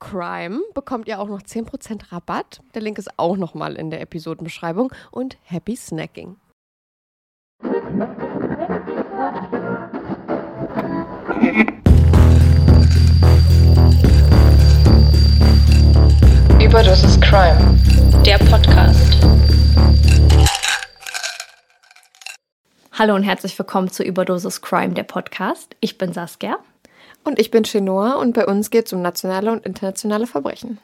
CRIME bekommt ihr auch noch 10% Rabatt. Der Link ist auch nochmal in der Episodenbeschreibung. Und happy snacking. Überdosis Crime, der Podcast. Hallo und herzlich willkommen zu Überdosis Crime, der Podcast. Ich bin Saskia. Und ich bin Chenoa und bei uns geht es um nationale und internationale Verbrechen.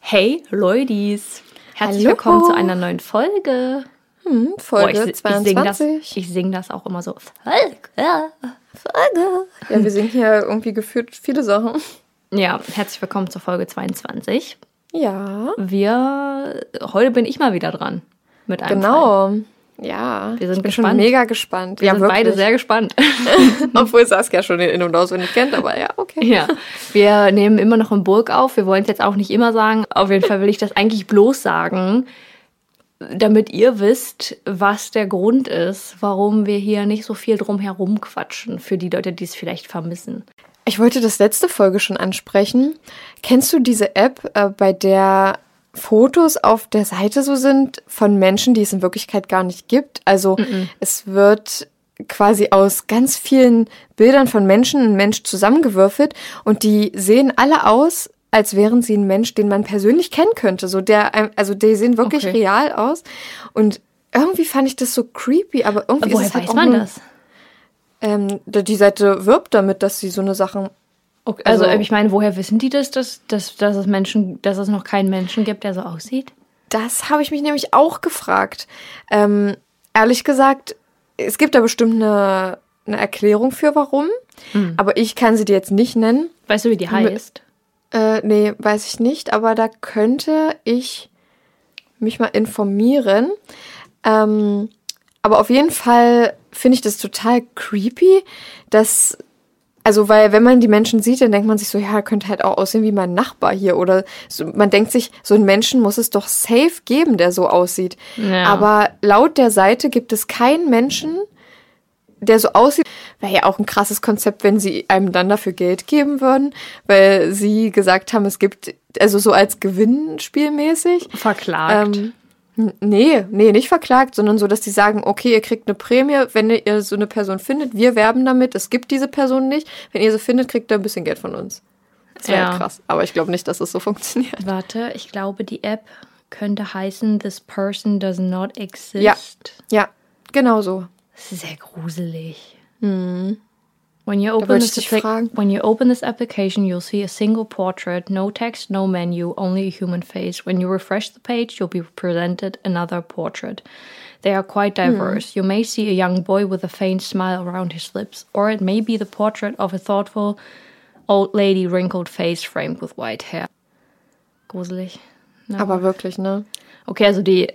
Hey, Leudies. Herzlich Hallo. willkommen zu einer neuen Folge. Hm, Boah, Folge ich, ich singe das, 22. sing das auch immer so. Folge. ja, wir singen hier irgendwie geführt viele Sachen. Ja, herzlich willkommen zur Folge 22. Ja, Wir, heute bin ich mal wieder dran mit einem Fall. Ja, Wir sind ich bin schon gespannt. mega gespannt. Wir ja, sind wirklich. beide sehr gespannt. Obwohl Saskia schon den In- und Auswendig kennt, aber ja, okay. Ja, wir nehmen immer noch in Burg auf. Wir wollen es jetzt auch nicht immer sagen. Auf jeden Fall will ich das eigentlich bloß sagen, damit ihr wisst, was der Grund ist, warum wir hier nicht so viel drum herum quatschen, für die Leute, die es vielleicht vermissen. Ich wollte das letzte Folge schon ansprechen. Kennst du diese App, äh, bei der Fotos auf der Seite so sind von Menschen, die es in Wirklichkeit gar nicht gibt? Also es wird quasi aus ganz vielen Bildern von Menschen ein Mensch zusammengewürfelt und die sehen alle aus, als wären sie ein Mensch, den man persönlich kennen könnte. So der, ähm, also die sehen wirklich Okay. real aus und irgendwie fand ich das so creepy, aber irgendwie Woher ist es halt weiß auch man nur, das? Ähm, die Seite wirbt damit, dass sie so eine Sachen Okay, also, Also- ich meine, woher wissen die das, dass, dass, dass, es Menschen, dass es noch keinen Menschen gibt, der so aussieht? Das habe ich mich nämlich auch gefragt. Ähm, ehrlich gesagt, es gibt da bestimmt eine, eine Erklärung für, warum. Aber ich kann sie dir jetzt nicht nennen. Weißt du, wie die heißt? Äh, nee, weiß ich nicht. Aber da könnte ich mich mal informieren. Ähm, aber auf jeden Fall finde ich das total creepy, dass also, weil wenn man die Menschen sieht, dann denkt man sich so, ja, könnte halt auch aussehen wie mein Nachbar hier. Oder so, man denkt sich, so einen Menschen muss es doch safe geben, der so aussieht. Ja. Aber laut der Seite gibt es keinen Menschen, der so aussieht. Wäre ja auch ein krasses Konzept, wenn sie einem dann dafür Geld geben würden, weil sie gesagt haben, es gibt, also so als Gewinnspielmäßig. Verklagt. Ähm, nee, nee, nicht verklagt, sondern so, dass die sagen, okay, ihr kriegt eine Prämie, wenn ihr so eine Person findet, wir werben damit, es gibt diese Person nicht. Wenn ihr sie findet, kriegt ihr ein bisschen Geld von uns. Das wäre Ja. halt krass. Aber ich glaube nicht, dass es so funktioniert. Warte, ich glaube, die App könnte heißen This person does not exist. Ja. Ja, genau so. Das sehr gruselig. When you open this applic- when you open this application, you'll see a single portrait, no text, no menu, only a human face. When you refresh the page, you'll be presented another portrait. They are quite hmm. diverse. You may see a young boy with a faint smile around his lips, or it may be the portrait of a thoughtful old lady, wrinkled face framed with white hair. Gruselig. Aber wirklich, ne? Okay, also die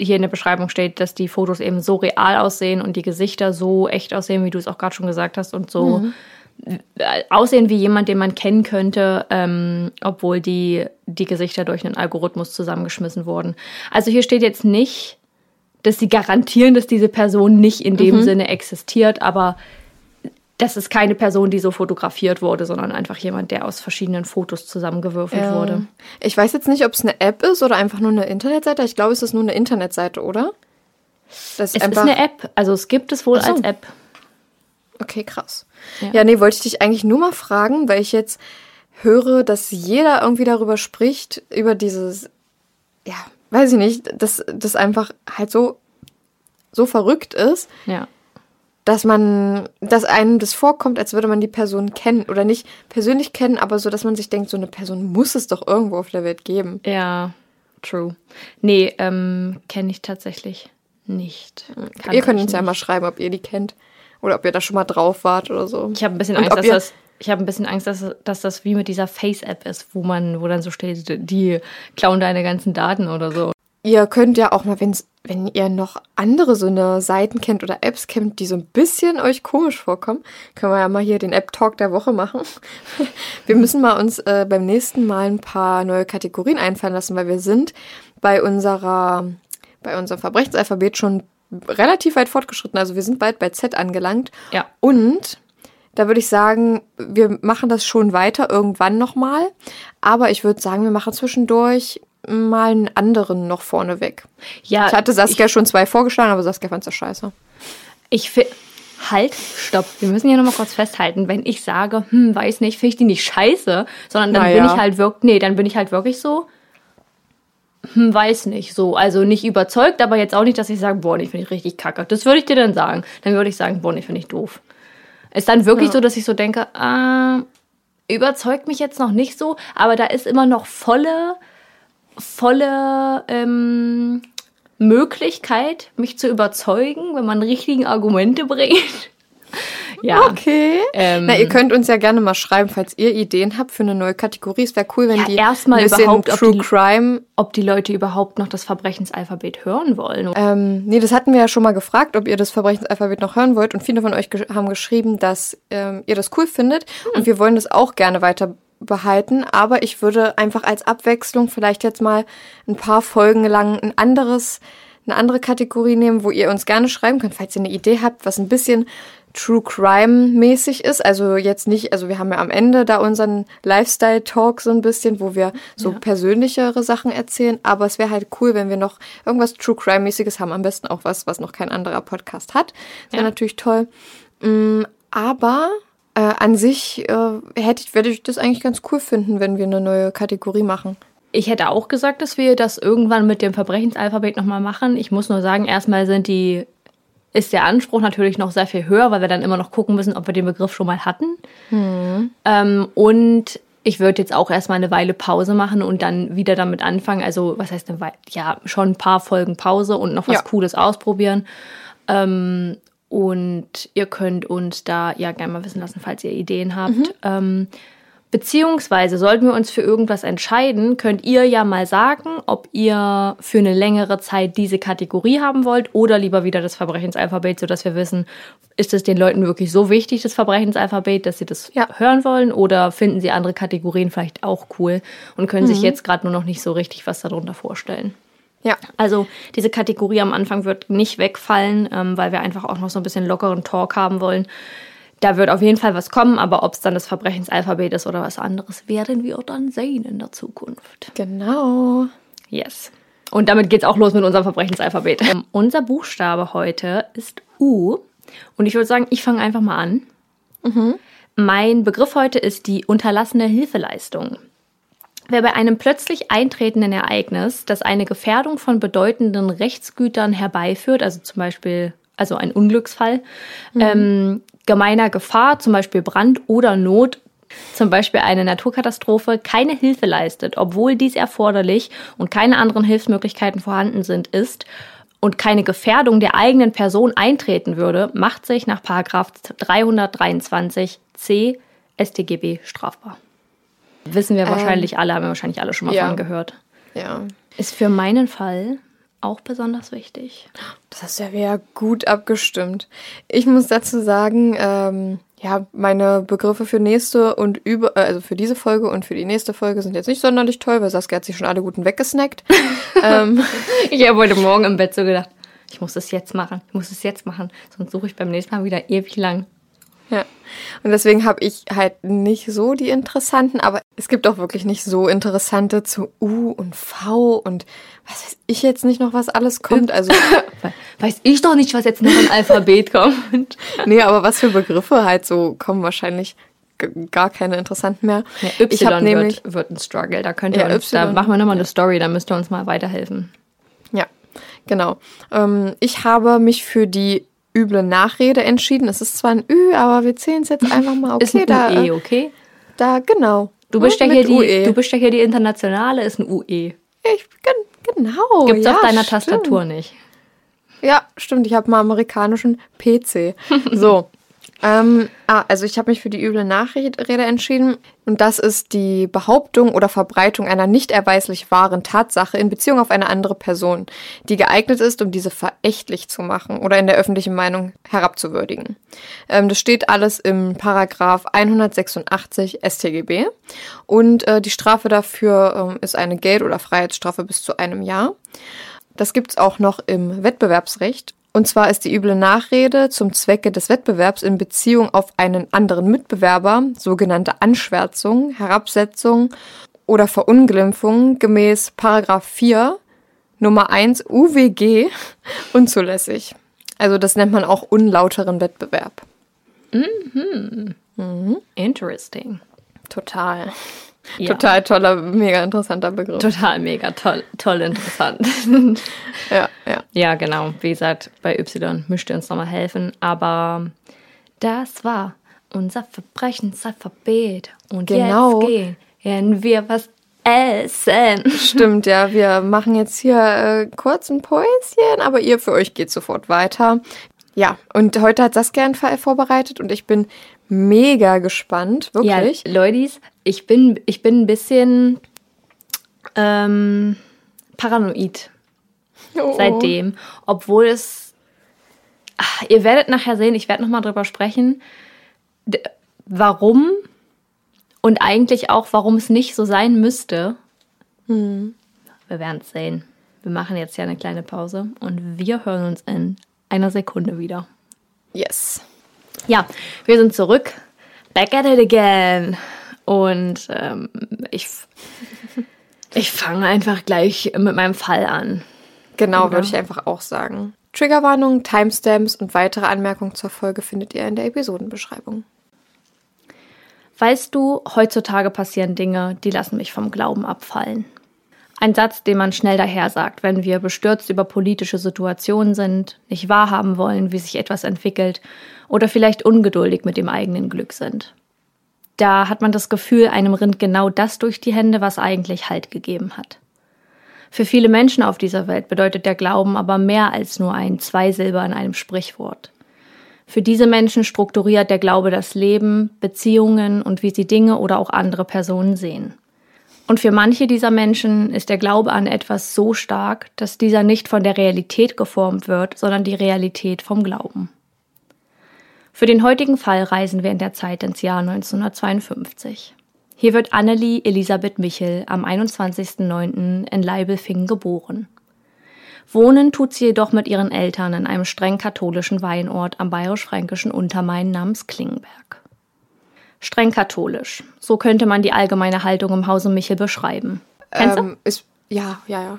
hier in der Beschreibung steht, dass die Fotos eben so real aussehen und die Gesichter so echt aussehen, wie du es auch gerade schon gesagt hast, und so äh, aussehen wie jemand, den man kennen könnte, ähm, obwohl die, die Gesichter durch einen Algorithmus zusammengeschmissen wurden. Also hier steht jetzt nicht, dass sie garantieren, dass diese Person nicht in dem Sinne existiert, aber das ist keine Person, die so fotografiert wurde, sondern einfach jemand, der aus verschiedenen Fotos zusammengewürfelt Ja. wurde. Ich weiß jetzt nicht, ob es eine App ist oder einfach nur eine Internetseite. Ich glaube, es ist nur eine Internetseite, oder? Das Es ist eine App, also es gibt es wohl so. als App. Okay, krass. Ja. Ja. nee, wollte ich dich eigentlich nur mal fragen, weil ich jetzt höre, dass jeder irgendwie darüber spricht, über dieses, ja, weiß ich nicht, dass das einfach halt so, so verrückt ist, Ja. Dass man, dass einem das vorkommt, als würde man die Person kennen oder nicht persönlich kennen, aber so, dass man sich denkt, so eine Person muss es doch irgendwo auf der Welt geben. Ja, true. Nee, ähm, kenne ich tatsächlich nicht. Kannte ihr könnt uns ja nicht. mal schreiben, ob ihr die kennt oder ob ihr da schon mal drauf wart oder so. Ich habe ein bisschen Und Angst, dass das. Ich habe ein bisschen Angst, dass, dass das wie mit dieser Face-App ist, wo man, wo dann so steht, die klauen deine ganzen Daten oder so. Ihr könnt ja auch mal, wenn's, wenn ihr noch andere so eine Seiten kennt oder Apps kennt, die so ein bisschen euch komisch vorkommen, können wir ja mal hier den App-Talk der Woche machen. Wir müssen mal uns äh, beim nächsten Mal ein paar neue Kategorien einfallen lassen, weil wir sind bei unserer, bei unserem Verbrechensalphabet schon relativ weit fortgeschritten. Also wir sind bald bei Z angelangt. Ja. Und da würde ich sagen, wir machen das schon weiter irgendwann nochmal. Aber ich würde sagen, wir machen zwischendurch mal einen anderen noch vorneweg. Ja, Ich hatte Saskia schon zwei vorgeschlagen, aber Saskia fand's ja scheiße. Ich finde. Halt, stopp. Wir müssen hier nochmal kurz festhalten. Wenn ich sage, hm, weiß nicht, finde ich die nicht scheiße, sondern dann Naja. bin ich halt wirklich, nee, dann bin ich halt wirklich so, hm, weiß nicht, so. Also nicht überzeugt, aber jetzt auch nicht, dass ich sage, boah, nee, finde ich richtig kacke. Das würde ich dir dann sagen. Dann würde ich sagen, boah, nee, finde ich doof. Ist dann wirklich so, dass ich so denke, ah, überzeugt mich jetzt noch nicht so, aber da ist immer noch volle, volle ähm, Möglichkeit, mich zu überzeugen, wenn man richtigen Argumente bringt. ja. Okay. Ähm, Na, ihr könnt uns ja gerne mal schreiben, falls ihr Ideen habt für eine neue Kategorie. Es wäre cool, wenn Ja, die erstmal überhaupt, ob True die- Crime. Ob die Leute überhaupt noch das Verbrechensalphabet hören wollen. Ähm, nee, das hatten wir ja schon mal gefragt, ob ihr das Verbrechensalphabet noch hören wollt. Und viele von euch gesch- haben geschrieben, dass ähm, ihr das cool findet. Und wir wollen das auch gerne weiter behalten. Aber ich würde einfach als Abwechslung vielleicht jetzt mal ein paar Folgen lang ein anderes, eine andere Kategorie nehmen, wo ihr uns gerne schreiben könnt, falls ihr eine Idee habt, was ein bisschen True Crime mäßig ist. Also jetzt nicht, also wir haben ja am Ende da unseren Lifestyle Talk so ein bisschen, wo wir so Ja. persönlichere Sachen erzählen. Aber es wäre halt cool, wenn wir noch irgendwas True Crime mäßiges haben. Am besten auch was, was noch kein anderer Podcast hat. Das wäre Ja. natürlich toll. Mm, aber äh, an sich äh, hätte ich, würde ich das eigentlich ganz cool finden, wenn wir eine neue Kategorie machen. Ich hätte auch gesagt, dass wir das irgendwann mit dem Verbrechensalphabet nochmal machen. Ich muss nur sagen, erstmal sind die, ist der Anspruch natürlich noch sehr viel höher, weil wir dann immer noch gucken müssen, ob wir den Begriff schon mal hatten. Ähm, und ich würde jetzt auch erstmal eine Weile Pause machen und dann wieder damit anfangen. Also, was heißt eine Weile? Ja, schon ein paar Folgen Pause und noch was Ja. Cooles ausprobieren. Ähm, und ihr könnt uns da ja gerne mal wissen lassen, falls ihr Ideen habt. Ähm, Beziehungsweise sollten wir uns für irgendwas entscheiden, könnt ihr ja mal sagen, ob ihr für eine längere Zeit diese Kategorie haben wollt oder lieber wieder das Verbrechensalphabet, sodass wir wissen, ist es den Leuten wirklich so wichtig, das Verbrechensalphabet, dass sie das Ja. hören wollen oder finden sie andere Kategorien vielleicht auch cool und können sich jetzt gerade nur noch nicht so richtig was darunter vorstellen. Ja. Also diese Kategorie am Anfang wird nicht wegfallen, ähm, weil wir einfach auch noch so ein bisschen lockeren Talk haben wollen. Da wird auf jeden Fall was kommen, aber ob es dann das Verbrechensalphabet ist oder was anderes, werden wir dann sehen in der Zukunft. Genau. Yes. Und damit geht's auch los mit unserem Verbrechensalphabet. Ähm, unser Buchstabe heute ist U. Und ich würde sagen, ich fange einfach mal an. Mein Begriff heute ist die unterlassene Hilfeleistung. Wer bei einem plötzlich eintretenden Ereignis, das eine Gefährdung von bedeutenden Rechtsgütern herbeiführt, also zum Beispiel also ein Unglücksfall, ähm, gemeiner Gefahr, zum Beispiel Brand oder Not, zum Beispiel eine Naturkatastrophe, keine Hilfe leistet, obwohl dies erforderlich und keine anderen Hilfsmöglichkeiten vorhanden sind, ist und keine Gefährdung der eigenen Person eintreten würde, macht sich nach Paragraph 323 c StGB strafbar. Wissen wir wahrscheinlich alle, haben wir wahrscheinlich alle schon mal ja. von gehört. Ja. Ist für meinen Fall auch besonders wichtig. Das hast du ja wieder gut abgestimmt. Ich muss dazu sagen, ähm, ja, meine Begriffe für nächste und über, äh, also für diese Folge und für die nächste Folge sind jetzt nicht sonderlich toll, weil Saskia hat sich schon alle guten weggesnackt. ähm, Ich habe heute Morgen im Bett so gedacht, ich muss es jetzt machen, ich muss es jetzt machen, sonst suche ich beim nächsten Mal wieder ewig lang. Ja. Und deswegen habe ich halt nicht so die interessanten, aber es gibt auch wirklich nicht so interessante zu U und V und was weiß ich jetzt nicht noch, was alles kommt. Also, We- Weiß ich doch nicht, was jetzt noch im Alphabet kommt. nee, aber was für Begriffe halt so kommen wahrscheinlich gar keine interessanten mehr. Ja, Y ich habe nämlich wird, ein Struggle. Da könnt ihr Ja, uns, da Y. machen wir nochmal eine Story, da müsst ihr uns mal weiterhelfen. Ja, genau. Ähm, ich habe mich für die üble Nachrede entschieden. Es ist zwar ein Ü, aber wir zählen es jetzt einfach mal. Okay, ist ein da, UE, äh, okay? da, genau. Du bist, ja hier die, UE. du bist ja hier die internationale, ist ein UE. Ich, gen- genau. Gibt's ja, auf deiner stimmt. Tastatur nicht. Ja, stimmt. Ich habe mal amerikanischen PC. So. ähm, ah, also ich habe mich für die üble Nachrede entschieden. Und das ist die Behauptung oder Verbreitung einer nicht erweislich wahren Tatsache in Beziehung auf eine andere Person, die geeignet ist, um diese verächtlich zu machen oder in der öffentlichen Meinung herabzuwürdigen. Ähm, das steht alles im Paragraph 186 StGB. Und äh, die Strafe dafür ähm, ist eine Geld- oder Freiheitsstrafe bis zu einem Jahr. Das gibt's auch noch im Wettbewerbsrecht. Und zwar ist die üble Nachrede zum Zwecke des Wettbewerbs in Beziehung auf einen anderen Mitbewerber, sogenannte Anschwärzung, Herabsetzung oder Verunglimpfung gemäß Paragraph 4 Nummer 1 UWG unzulässig. Also das nennt man auch unlauteren Wettbewerb. Interesting. Total. Ja. Total toller, mega interessanter Begriff. Total mega toll, toll interessant. Ja, ja. ja, genau. Wie gesagt, bei Y müsst ihr uns nochmal helfen. Aber das war unser Verbrechensalphabet. Und Genau. jetzt gehen wir was essen. Stimmt, ja. Wir machen jetzt hier äh, kurz ein Päuschen, aber ihr für euch geht sofort weiter. Ja, und heute hat Saskia einen Fall vorbereitet und ich bin mega gespannt, wirklich. Ja, Leutis, ich bin, ich bin ein bisschen ähm, paranoid Oh. seitdem, obwohl es. Ach, ihr werdet nachher sehen, ich werde nochmal drüber sprechen, warum und eigentlich auch, warum es nicht so sein müsste. Hm. Wir werden es sehen. Wir machen jetzt ja eine kleine Pause und wir hören uns in einer Sekunde wieder. Yes. Ja, wir sind zurück. Back at it again. Und ähm, ich, ich fange einfach gleich mit meinem Fall an. Genau, würde ich einfach auch sagen. Triggerwarnungen, Timestamps und weitere Anmerkungen zur Folge findet ihr in der Episodenbeschreibung. Weißt du, heutzutage passieren Dinge, die lassen mich vom Glauben abfallen. Ein Satz, den man schnell daher sagt, wenn wir bestürzt über politische Situationen sind, nicht wahrhaben wollen, wie sich etwas entwickelt oder vielleicht ungeduldig mit dem eigenen Glück sind. Da hat man das Gefühl, einem rinnt genau das durch die Hände, was eigentlich Halt gegeben hat. Für viele Menschen auf dieser Welt bedeutet der Glauben aber mehr als nur ein Zweisilber in einem Sprichwort. Für diese Menschen strukturiert der Glaube das Leben, Beziehungen und wie sie Dinge oder auch andere Personen sehen. Und für manche dieser Menschen ist der Glaube an etwas so stark, dass dieser nicht von der Realität geformt wird, sondern die Realität vom Glauben. Für den heutigen Fall reisen wir in der Zeit ins Jahr 1952. Hier wird Annelie Elisabeth Michel am 21.09. in Leibelfingen geboren. Wohnen tut sie jedoch mit ihren Eltern in einem streng katholischen Weinort am bayerisch-fränkischen Untermain namens Klingenberg. Streng katholisch. So könnte man die allgemeine Haltung im Hause Michel beschreiben. Kennst ähm, Ist, ja, ja, ja.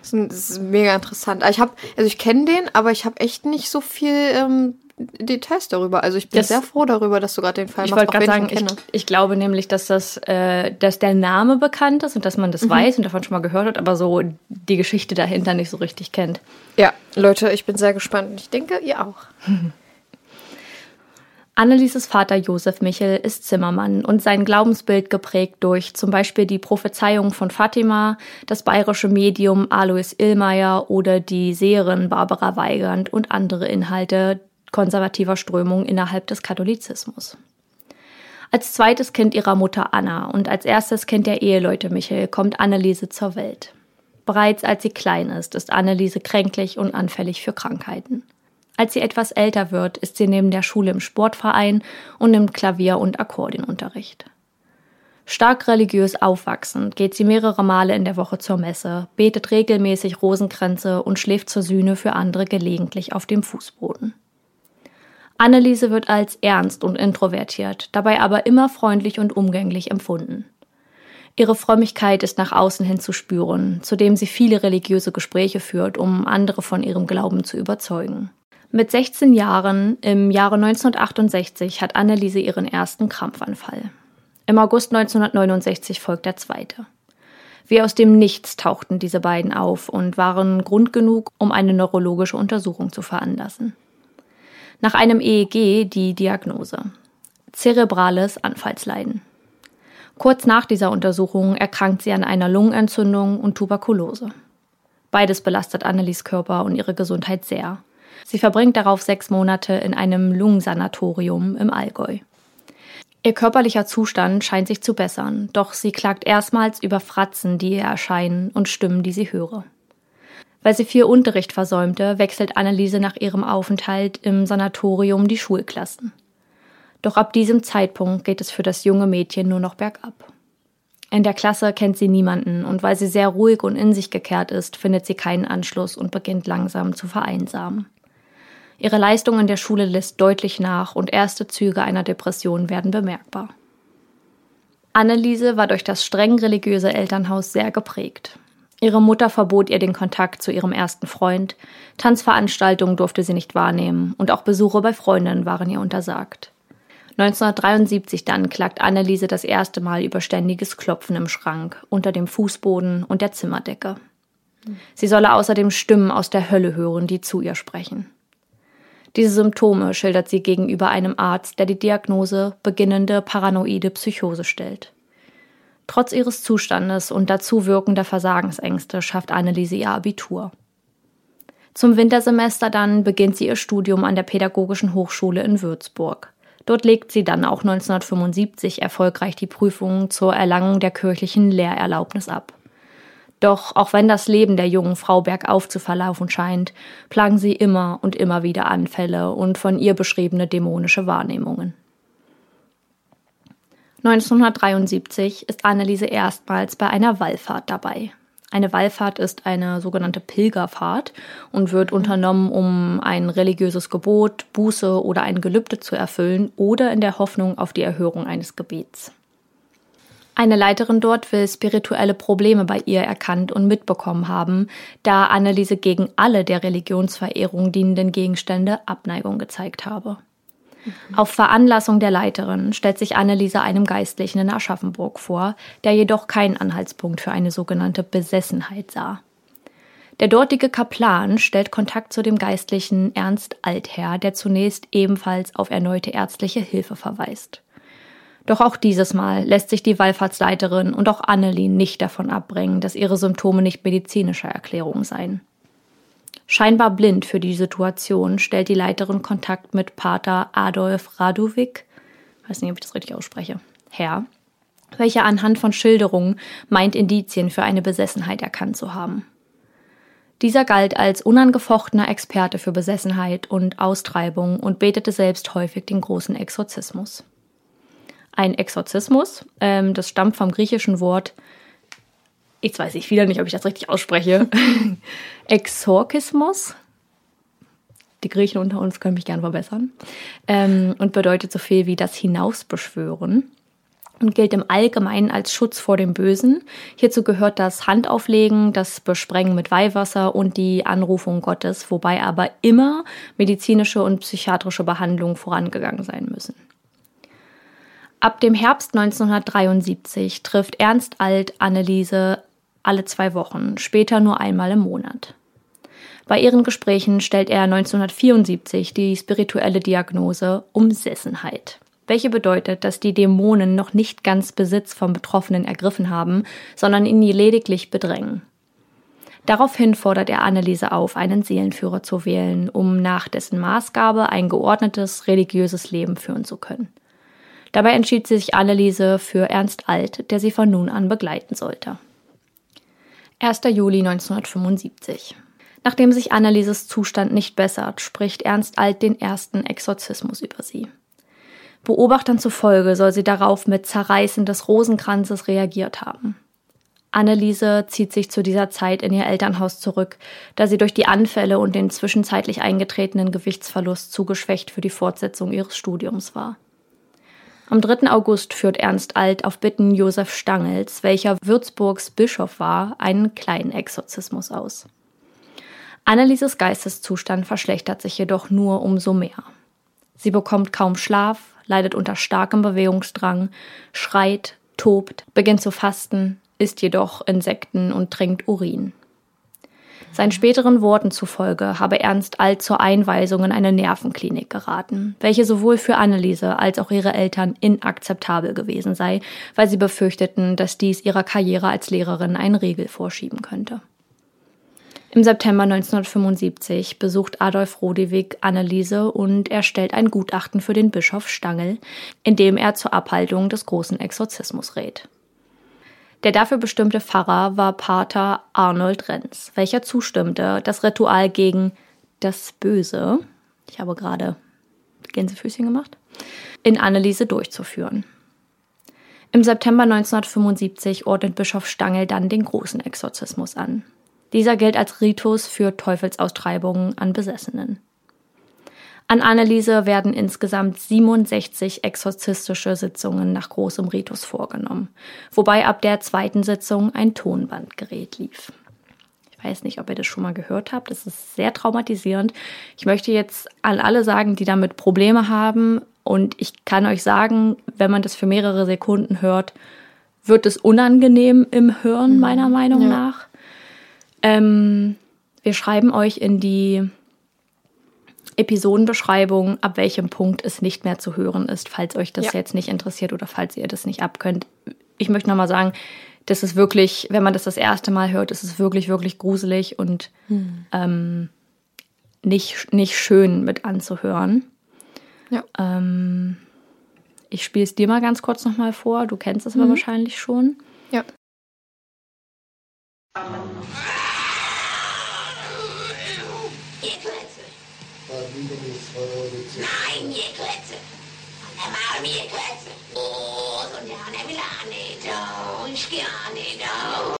Das ist, ist mega interessant. Ich habe, also ich kenne den, aber ich habe echt nicht so viel ähm, Details darüber. Also ich bin Das- sehr froh darüber, dass du gerade den Fall Ich machst, wollte auch gerade wenn sagen, ich ihn ich, kenne. ich glaube nämlich, dass das, äh, dass der Name bekannt ist und dass man das weiß und davon schon mal gehört hat, aber so die Geschichte dahinter nicht so richtig kennt. Ja, Leute, ich bin sehr gespannt. und Ich denke, ihr auch. Annelieses Vater Josef Michel ist Zimmermann und sein Glaubensbild geprägt durch zum Beispiel die Prophezeiung von Fatima, das bayerische Medium Alois Illmeier oder die Seherin Barbara Weigand und andere Inhalte konservativer Strömungen innerhalb des Katholizismus. Als zweites Kind ihrer Mutter Anna und als erstes Kind der Eheleute Michel kommt Anneliese zur Welt. Bereits als sie klein ist, ist Anneliese kränklich und anfällig für Krankheiten. Als sie etwas älter wird, ist sie neben der Schule im Sportverein und nimmt Klavier- und Akkordeonunterricht. Stark religiös aufwachsend geht sie mehrere Male in der Woche zur Messe, betet regelmäßig Rosenkränze und schläft zur Sühne für andere gelegentlich auf dem Fußboden. Anneliese wird als ernst und introvertiert, dabei aber immer freundlich und umgänglich empfunden. Ihre Frömmigkeit ist nach außen hin zu spüren, zudem sie viele religiöse Gespräche führt, um andere von ihrem Glauben zu überzeugen. Mit 16 Jahren, im Jahre 1968, hat Anneliese ihren ersten Krampfanfall. Im August 1969 folgt der zweite. Wie aus dem Nichts tauchten diese beiden auf und waren Grund genug, um eine neurologische Untersuchung zu veranlassen. Nach einem EEG die Diagnose. Zerebrales Anfallsleiden. Kurz nach dieser Untersuchung erkrankt sie an einer Lungenentzündung und Tuberkulose. Beides belastet Annelies Körper und ihre Gesundheit sehr. Sie verbringt darauf sechs Monate in einem Lungensanatorium im Allgäu. Ihr körperlicher Zustand scheint sich zu bessern, doch sie klagt erstmals über Fratzen, die ihr erscheinen, und Stimmen, die sie höre. Weil sie viel Unterricht versäumte, wechselt Anneliese nach ihrem Aufenthalt im Sanatorium die Schulklassen. Doch ab diesem Zeitpunkt geht es für das junge Mädchen nur noch bergab. In der Klasse kennt sie niemanden und weil sie sehr ruhig und in sich gekehrt ist, findet sie keinen Anschluss und beginnt langsam zu vereinsamen. Ihre Leistung in der Schule lässt deutlich nach und erste Züge einer Depression werden bemerkbar. Anneliese war durch das streng religiöse Elternhaus sehr geprägt. Ihre Mutter verbot ihr den Kontakt zu ihrem ersten Freund, Tanzveranstaltungen durfte sie nicht wahrnehmen und auch Besuche bei Freundinnen waren ihr untersagt. 1973 dann klagt Anneliese das erste Mal über ständiges Klopfen im Schrank, unter dem Fußboden und der Zimmerdecke. Sie solle außerdem Stimmen aus der Hölle hören, die zu ihr sprechen. Diese Symptome schildert sie gegenüber einem Arzt, der die Diagnose beginnende paranoide Psychose stellt. Trotz ihres Zustandes und dazu wirkender Versagensängste schafft Anneliese ihr Abitur. Zum Wintersemester dann beginnt sie ihr Studium an der Pädagogischen Hochschule in Würzburg. Dort legt sie dann auch 1975 erfolgreich die Prüfungen zur Erlangung der kirchlichen Lehrerlaubnis ab. Doch auch wenn das Leben der jungen Frau bergauf zu verlaufen scheint, plagen sie immer und immer wieder Anfälle und von ihr beschriebene dämonische Wahrnehmungen. 1973 ist Anneliese erstmals bei einer Wallfahrt dabei. Eine Wallfahrt ist eine sogenannte Pilgerfahrt und wird unternommen, um ein religiöses Gebot, Buße oder ein Gelübde zu erfüllen oder in der Hoffnung auf die Erhörung eines Gebets. Eine Leiterin dort will spirituelle Probleme bei ihr erkannt und mitbekommen haben, da Anneliese gegen alle der Religionsverehrung dienenden Gegenstände Abneigung gezeigt habe. Auf Veranlassung der Leiterin stellt sich Anneliese einem Geistlichen in Aschaffenburg vor, der jedoch keinen Anhaltspunkt für eine sogenannte Besessenheit sah. Der dortige Kaplan stellt Kontakt zu dem Geistlichen Ernst Altherr, der zunächst ebenfalls auf erneute ärztliche Hilfe verweist. Doch auch dieses Mal lässt sich die Wallfahrtsleiterin und auch Annelien nicht davon abbringen, dass ihre Symptome nicht medizinischer Erklärung seien. Scheinbar blind für die Situation stellt die Leiterin Kontakt mit Pater Adolf Radovic, weiß nicht, ob ich das richtig ausspreche, her, welcher anhand von Schilderungen meint, Indizien für eine Besessenheit erkannt zu haben. Dieser galt als unangefochtener Experte für Besessenheit und Austreibung und betete selbst häufig den großen Exorzismus. Ein Exorzismus, ähm, das stammt vom griechischen Wort jetzt weiß ich wieder nicht, ob ich das richtig ausspreche, Exorkismus. Die Griechen unter uns können mich gern verbessern. Ähm, und bedeutet so viel wie das Hinausbeschwören und gilt im Allgemeinen als Schutz vor dem Bösen. Hierzu gehört das Handauflegen, das Besprengen mit Weihwasser und die Anrufung Gottes, wobei aber immer medizinische und psychiatrische Behandlungen vorangegangen sein müssen. Ab dem Herbst 1973 trifft Ernst Alt Anneliese alle zwei Wochen, später nur einmal im Monat. Bei ihren Gesprächen stellt er 1974 die spirituelle Diagnose Umsessenheit, welche bedeutet, dass die Dämonen noch nicht ganz Besitz vom Betroffenen ergriffen haben, sondern ihn lediglich bedrängen. Daraufhin fordert er Anneliese auf, einen Seelenführer zu wählen, um nach dessen Maßgabe ein geordnetes religiöses Leben führen zu können. Dabei entschied sich Anneliese für Ernst Alt, der sie von nun an begleiten sollte. 1. Juli 1975. Nachdem sich Annelieses Zustand nicht bessert, spricht Ernst Alt den ersten Exorzismus über sie. Beobachtern zufolge soll sie darauf mit Zerreißen des Rosenkranzes reagiert haben. Anneliese zieht sich zu dieser Zeit in ihr Elternhaus zurück, da sie durch die Anfälle und den zwischenzeitlich eingetretenen Gewichtsverlust zu geschwächt für die Fortsetzung ihres Studiums war. Am 3. August führt Ernst Alt auf Bitten Josef Stangels, welcher Würzburgs Bischof war, einen kleinen Exorzismus aus. Annelieses Geisteszustand verschlechtert sich jedoch nur umso mehr. Sie bekommt kaum Schlaf, leidet unter starkem Bewegungsdrang, schreit, tobt, beginnt zu fasten, isst jedoch Insekten und trinkt Urin. Seinen späteren Worten zufolge habe Ernst Alt zur Einweisung in eine Nervenklinik geraten, welche sowohl für Anneliese als auch ihre Eltern inakzeptabel gewesen sei, weil sie befürchteten, dass dies ihrer Karriere als Lehrerin einen Riegel vorschieben könnte. Im September 1975 besucht Adolf Rodewig Anneliese und erstellt ein Gutachten für den Bischof Stangl, in dem er zur Abhaltung des großen Exorzismus rät. Der dafür bestimmte Pfarrer war Pater Arnold Renz, welcher zustimmte, das Ritual gegen das Böse, ich habe gerade Gänsefüßchen gemacht, in Anneliese durchzuführen. Im September 1975 ordnet Bischof Stangl dann den großen Exorzismus an. Dieser gilt als Ritus für Teufelsaustreibungen an Besessenen. An Anneliese werden insgesamt 67 exorzistische Sitzungen nach großem Ritus vorgenommen, wobei ab der zweiten Sitzung ein Tonbandgerät lief. Ich weiß nicht, ob ihr das schon mal gehört habt. Das ist sehr traumatisierend. Ich möchte jetzt an alle sagen, die damit Probleme haben. Und ich kann euch sagen, wenn man das für mehrere Sekunden hört, wird es unangenehm im Hören, mhm. meiner Meinung ja. nach. Ähm, wir schreiben euch in die Episodenbeschreibung, ab welchem Punkt es nicht mehr zu hören ist, falls euch das ja. jetzt nicht interessiert oder falls ihr das nicht abkönnt. Ich möchte nochmal sagen, das ist wirklich, wenn man das das erste Mal hört, ist es wirklich, wirklich gruselig und hm. ähm, nicht, nicht schön mit anzuhören. Ja. Ähm, ich spiele es dir mal ganz kurz nochmal vor. Du kennst es mhm. aber wahrscheinlich schon. Ja. Nein, ihr Klötze. Der Maul mir Klötze. Oh, und ja, der will auch nicht. Oh, ich gehe auch nicht. Oh.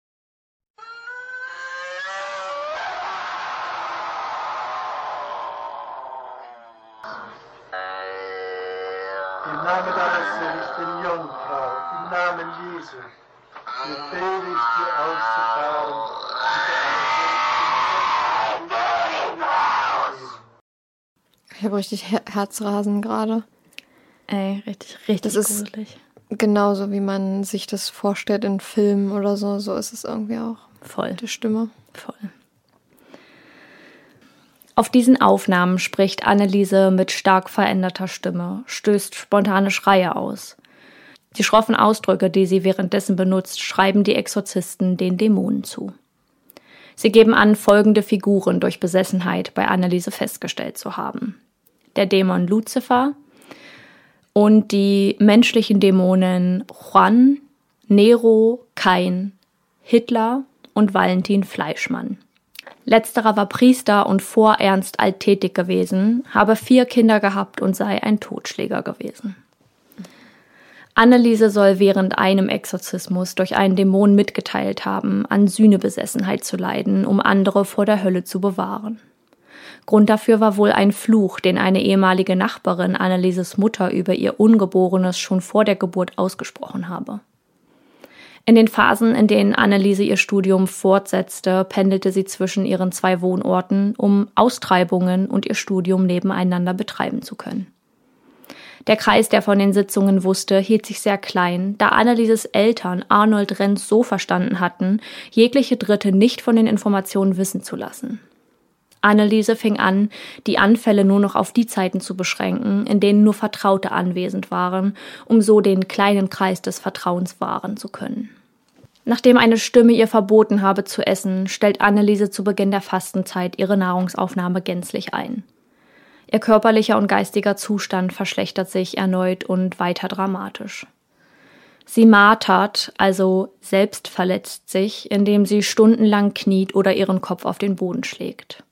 Im Namen alles, ich bin Jungfrau, im Namen Jesu, befehle ich Ich habe richtig Her Herzrasen gerade. Ey, richtig, richtig Das ist- gruselig. Genauso wie man sich das vorstellt in Filmen oder so. So ist es irgendwie auch. Voll. Die Stimme. Voll. Auf diesen Aufnahmen spricht Anneliese mit stark veränderter Stimme, stößt spontane Schreie aus. Die schroffen Ausdrücke, die sie währenddessen benutzt, schreiben die Exorzisten den Dämonen zu. Sie geben an, folgende Figuren durch Besessenheit bei Anneliese festgestellt zu haben. Der Dämon Luzifer und die menschlichen Dämonen Juan, Nero, Kain, Hitler und Valentin Fleischmann. Letzterer war Priester und vor Ernst alttätig gewesen, habe vier Kinder gehabt und sei ein Totschläger gewesen. Anneliese soll während einem Exorzismus durch einen Dämon mitgeteilt haben, an Sühnebesessenheit zu leiden, um andere vor der Hölle zu bewahren. Grund dafür war wohl ein Fluch, den eine ehemalige Nachbarin Annelieses Mutter über ihr Ungeborenes schon vor der Geburt ausgesprochen habe. In den Phasen, in denen Anneliese ihr Studium fortsetzte, pendelte sie zwischen ihren zwei Wohnorten, um Austreibungen und ihr Studium nebeneinander betreiben zu können. Der Kreis, der von den Sitzungen wusste, hielt sich sehr klein, da Annelieses Eltern Arnold Renz so verstanden hatten, jegliche Dritte nicht von den Informationen wissen zu lassen. Anneliese fing an, die Anfälle nur noch auf die Zeiten zu beschränken, in denen nur Vertraute anwesend waren, um so den kleinen Kreis des Vertrauens wahren zu können. Nachdem eine Stimme ihr verboten habe zu essen, stellt Anneliese zu Beginn der Fastenzeit ihre Nahrungsaufnahme gänzlich ein. Ihr körperlicher und geistiger Zustand verschlechtert sich erneut und weiter dramatisch. Sie martert, also selbst verletzt sich, indem sie stundenlang kniet oder ihren Kopf auf den Boden schlägt.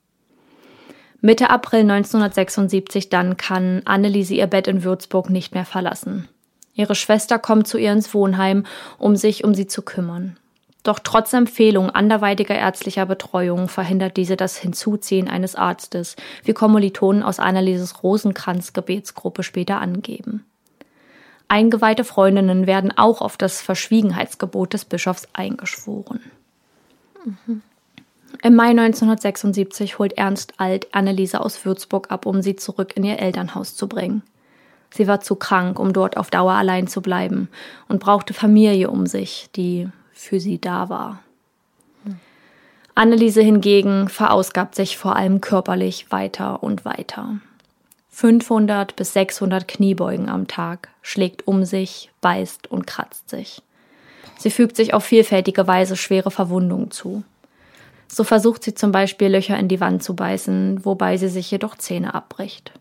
Mitte April 1976 dann kann Anneliese ihr Bett in Würzburg nicht mehr verlassen. Ihre Schwester kommt zu ihr ins Wohnheim, um sich um sie zu kümmern. Doch trotz Empfehlung anderweitiger ärztlicher Betreuung verhindert diese das Hinzuziehen eines Arztes, wie Kommilitonen aus Annelieses Rosenkranz-Gebetsgruppe später angeben. Eingeweihte Freundinnen werden auch auf das Verschwiegenheitsgebot des Bischofs eingeschworen. Im Mai 1976 holt Ernst Alt Anneliese aus Würzburg ab, um sie zurück in ihr Elternhaus zu bringen. Sie war zu krank, um dort auf Dauer allein zu bleiben und brauchte Familie um sich, die für sie da war. Anneliese hingegen verausgabt sich vor allem körperlich weiter und weiter. 500 bis 600 Kniebeugen am Tag, schlägt um sich, beißt und kratzt sich. Sie fügt sich auf vielfältige Weise schwere Verwundungen zu. So versucht sie zum Beispiel Löcher in die Wand zu beißen, wobei sie sich jedoch Zähne abbricht.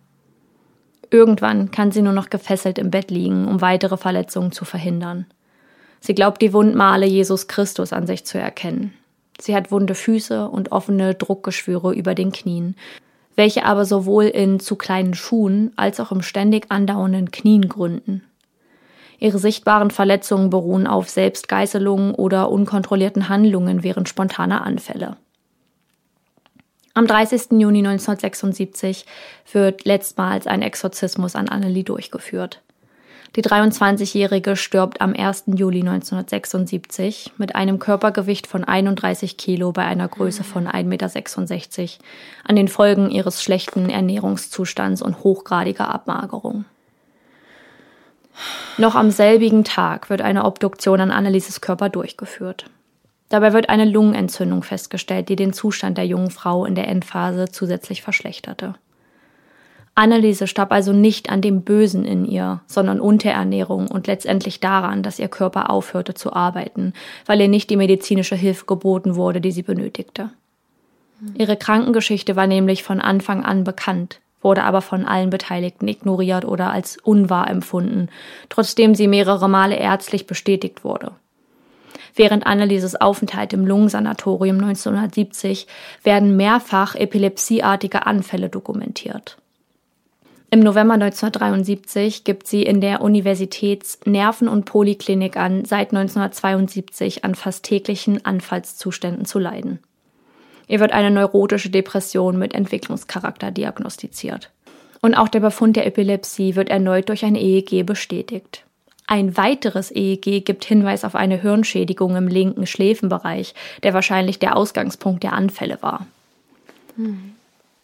Irgendwann kann sie nur noch gefesselt im Bett liegen, um weitere Verletzungen zu verhindern. Sie glaubt die Wundmale Jesus Christus an sich zu erkennen. Sie hat wunde Füße und offene Druckgeschwüre über den Knien, welche aber sowohl in zu kleinen Schuhen als auch im ständig andauernden Knien gründen. Ihre sichtbaren Verletzungen beruhen auf Selbstgeißelungen oder unkontrollierten Handlungen während spontaner Anfälle. Am 30. Juni 1976 wird letztmals ein Exorzismus an Annelie durchgeführt. Die 23-Jährige stirbt am 1. Juli 1976 mit einem Körpergewicht von 31 Kilo bei einer Größe von 1,66 Meter an den Folgen ihres schlechten Ernährungszustands und hochgradiger Abmagerung. Noch am selbigen Tag wird eine Obduktion an Annelieses Körper durchgeführt. Dabei wird eine Lungenentzündung festgestellt, die den Zustand der jungen Frau in der Endphase zusätzlich verschlechterte. Anneliese starb also nicht an dem Bösen in ihr, sondern Unterernährung und letztendlich daran, dass ihr Körper aufhörte zu arbeiten, weil ihr nicht die medizinische Hilfe geboten wurde, die sie benötigte. Ihre Krankengeschichte war nämlich von Anfang an bekannt, wurde aber von allen Beteiligten ignoriert oder als unwahr empfunden, trotzdem sie mehrere Male ärztlich bestätigt wurde. Während Annelieses Aufenthalt im Lungensanatorium 1970 werden mehrfach epilepsieartige Anfälle dokumentiert. Im November 1973 gibt sie in der Universitäts-Nerven- und Poliklinik an, seit 1972 an fast täglichen Anfallszuständen zu leiden. Ihr wird eine neurotische Depression mit Entwicklungscharakter diagnostiziert. Und auch der Befund der Epilepsie wird erneut durch ein EEG bestätigt. Ein weiteres EEG gibt Hinweis auf eine Hirnschädigung im linken Schläfenbereich, der wahrscheinlich der Ausgangspunkt der Anfälle war.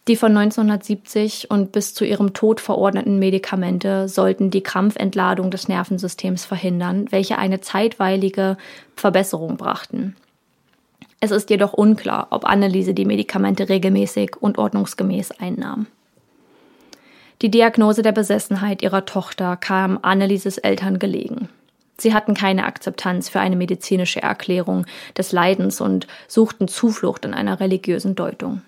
Die von 1970 und bis zu ihrem Tod verordneten Medikamente sollten die Krampfentladung des Nervensystems verhindern, welche eine zeitweilige Verbesserung brachten. Es ist jedoch unklar, ob Anneliese die Medikamente regelmäßig und ordnungsgemäß einnahm. Die Diagnose der Besessenheit ihrer Tochter kam Annelieses Eltern gelegen. Sie hatten keine Akzeptanz für eine medizinische Erklärung des Leidens und suchten Zuflucht in einer religiösen Deutung.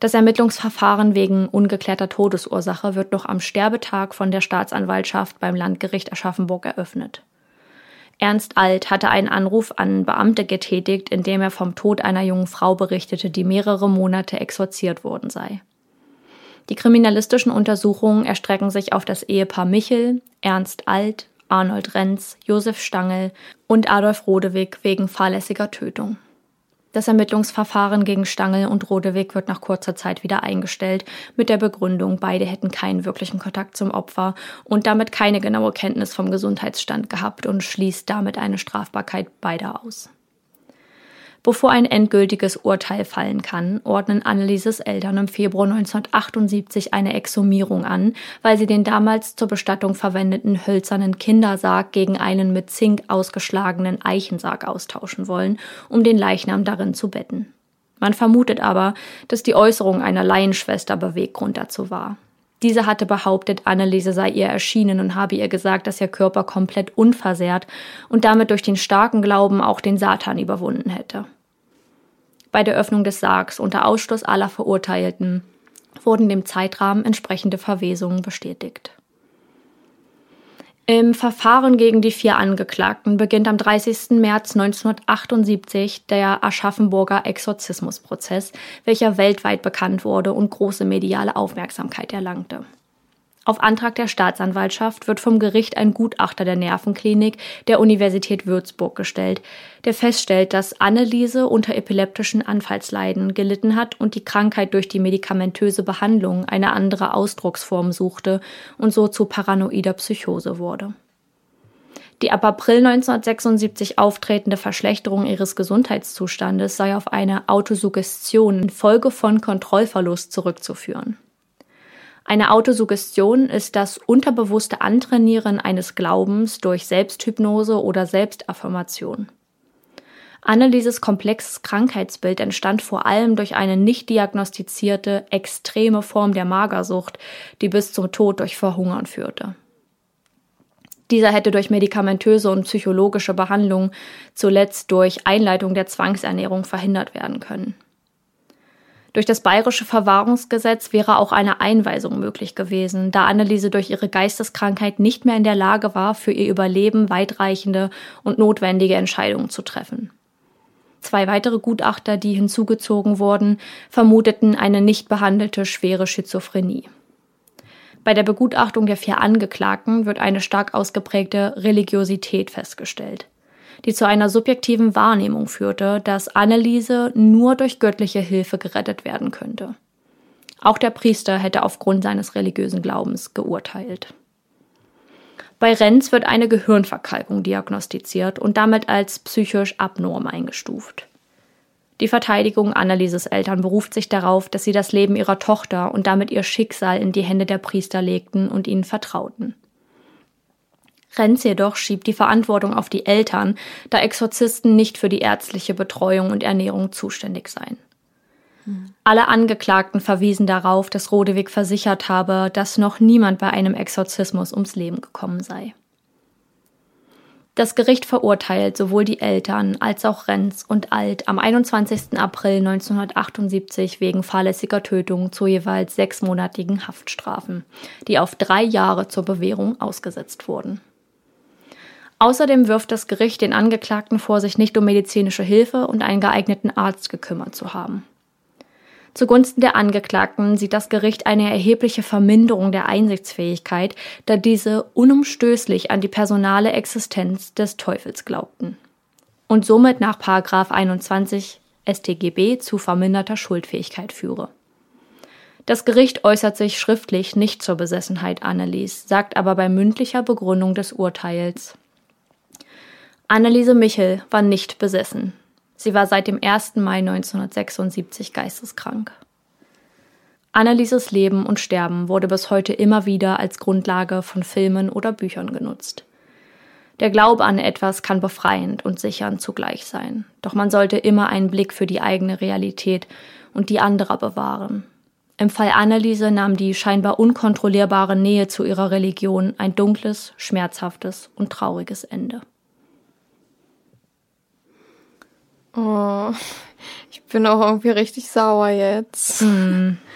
Das Ermittlungsverfahren wegen ungeklärter Todesursache wird noch am Sterbetag von der Staatsanwaltschaft beim Landgericht Aschaffenburg eröffnet. Ernst Alt hatte einen Anruf an Beamte getätigt, in dem er vom Tod einer jungen Frau berichtete, die mehrere Monate exorziert worden sei. Die kriminalistischen Untersuchungen erstrecken sich auf das Ehepaar Michel, Ernst Alt, Arnold Renz, Josef Stangl und Adolf Rodewig wegen fahrlässiger Tötung. Das Ermittlungsverfahren gegen Stangl und Rodewig wird nach kurzer Zeit wieder eingestellt, mit der Begründung, beide hätten keinen wirklichen Kontakt zum Opfer und damit keine genaue Kenntnis vom Gesundheitsstand gehabt und schließt damit eine Strafbarkeit beider aus. Bevor ein endgültiges Urteil fallen kann, ordnen Annelieses Eltern im Februar 1978 eine Exhumierung an, weil sie den damals zur Bestattung verwendeten hölzernen Kindersarg gegen einen mit Zink ausgeschlagenen Eichensarg austauschen wollen, um den Leichnam darin zu betten. Man vermutet aber, dass die Äußerung einer Laienschwester Beweggrund dazu war. Diese hatte behauptet, Anneliese sei ihr erschienen und habe ihr gesagt, dass ihr Körper komplett unversehrt und damit durch den starken Glauben auch den Satan überwunden hätte. Bei der Öffnung des Sargs unter Ausschluss aller Verurteilten wurden dem Zeitrahmen entsprechende Verwesungen bestätigt. Im Verfahren gegen die vier Angeklagten beginnt am 30. März 1978 der Aschaffenburger Exorzismusprozess, welcher weltweit bekannt wurde und große mediale Aufmerksamkeit erlangte. Auf Antrag der Staatsanwaltschaft wird vom Gericht ein Gutachter der Nervenklinik der Universität Würzburg gestellt, der feststellt, dass Anneliese unter epileptischen Anfallsleiden gelitten hat und die Krankheit durch die medikamentöse Behandlung eine andere Ausdrucksform suchte und so zu paranoider Psychose wurde. Die ab April 1976 auftretende Verschlechterung ihres Gesundheitszustandes sei auf eine Autosuggestion infolge von Kontrollverlust zurückzuführen. Eine Autosuggestion ist das unterbewusste Antrainieren eines Glaubens durch Selbsthypnose oder Selbstaffirmation. Annelieses komplexes Krankheitsbild entstand vor allem durch eine nicht diagnostizierte, extreme Form der Magersucht, die bis zum Tod durch Verhungern führte. Dieser hätte durch medikamentöse und psychologische Behandlung, zuletzt durch Einleitung der Zwangsernährung verhindert werden können. Durch das bayerische Verwahrungsgesetz wäre auch eine Einweisung möglich gewesen, da Anneliese durch ihre Geisteskrankheit nicht mehr in der Lage war, für ihr Überleben weitreichende und notwendige Entscheidungen zu treffen. Zwei weitere Gutachter, die hinzugezogen wurden, vermuteten eine nicht behandelte schwere Schizophrenie. Bei der Begutachtung der vier Angeklagten wird eine stark ausgeprägte Religiosität festgestellt die zu einer subjektiven Wahrnehmung führte, dass Anneliese nur durch göttliche Hilfe gerettet werden könnte. Auch der Priester hätte aufgrund seines religiösen Glaubens geurteilt. Bei Renz wird eine Gehirnverkalkung diagnostiziert und damit als psychisch abnorm eingestuft. Die Verteidigung Annelieses Eltern beruft sich darauf, dass sie das Leben ihrer Tochter und damit ihr Schicksal in die Hände der Priester legten und ihnen vertrauten. Renz jedoch schiebt die Verantwortung auf die Eltern, da Exorzisten nicht für die ärztliche Betreuung und Ernährung zuständig seien. Alle Angeklagten verwiesen darauf, dass Rodewig versichert habe, dass noch niemand bei einem Exorzismus ums Leben gekommen sei. Das Gericht verurteilt sowohl die Eltern als auch Renz und Alt am 21. April 1978 wegen fahrlässiger Tötung zu jeweils sechsmonatigen Haftstrafen, die auf drei Jahre zur Bewährung ausgesetzt wurden. Außerdem wirft das Gericht den Angeklagten vor, sich nicht um medizinische Hilfe und einen geeigneten Arzt gekümmert zu haben. Zugunsten der Angeklagten sieht das Gericht eine erhebliche Verminderung der Einsichtsfähigkeit, da diese unumstößlich an die personale Existenz des Teufels glaubten und somit nach 21 StGB zu verminderter Schuldfähigkeit führe. Das Gericht äußert sich schriftlich nicht zur Besessenheit Annelies, sagt aber bei mündlicher Begründung des Urteils. Anneliese Michel war nicht besessen. Sie war seit dem 1. Mai 1976 geisteskrank. Annelieses Leben und Sterben wurde bis heute immer wieder als Grundlage von Filmen oder Büchern genutzt. Der Glaube an etwas kann befreiend und sichernd zugleich sein, doch man sollte immer einen Blick für die eigene Realität und die anderer bewahren. Im Fall Anneliese nahm die scheinbar unkontrollierbare Nähe zu ihrer Religion ein dunkles, schmerzhaftes und trauriges Ende. Oh, ich bin auch irgendwie richtig sauer jetzt. Hm.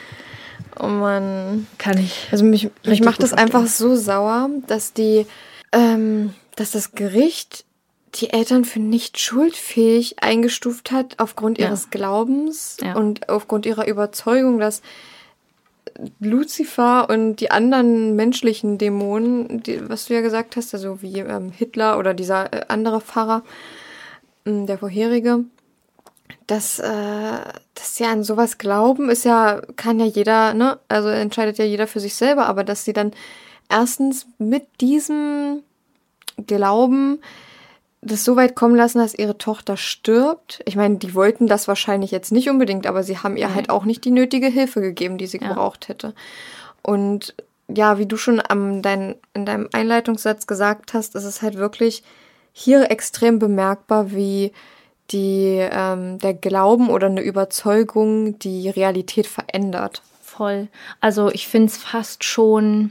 Oh Mann. Kann ich. Also mich, mich macht das einfach so sauer, dass die, ähm, dass das Gericht die Eltern für nicht schuldfähig eingestuft hat aufgrund Ja. ihres Glaubens Ja. und aufgrund ihrer Überzeugung, dass Lucifer und die anderen menschlichen Dämonen, die, was du ja gesagt hast, also wie ähm, Hitler oder dieser äh, andere Pfarrer, der vorherige, dass, äh, dass sie an sowas glauben, ist ja, kann ja jeder, ne? Also entscheidet ja jeder für sich selber, aber dass sie dann erstens mit diesem Glauben das so weit kommen lassen, dass ihre Tochter stirbt. Ich meine, die wollten das wahrscheinlich jetzt nicht unbedingt, aber sie haben ihr halt auch nicht die nötige Hilfe gegeben, die sie Ja. gebraucht hätte. Und ja, wie du schon am dein, in deinem Einleitungssatz gesagt hast, ist es halt wirklich hier extrem bemerkbar, wie die, ähm, der Glauben oder eine Überzeugung die Realität verändert. Voll. Also ich finde es fast schon,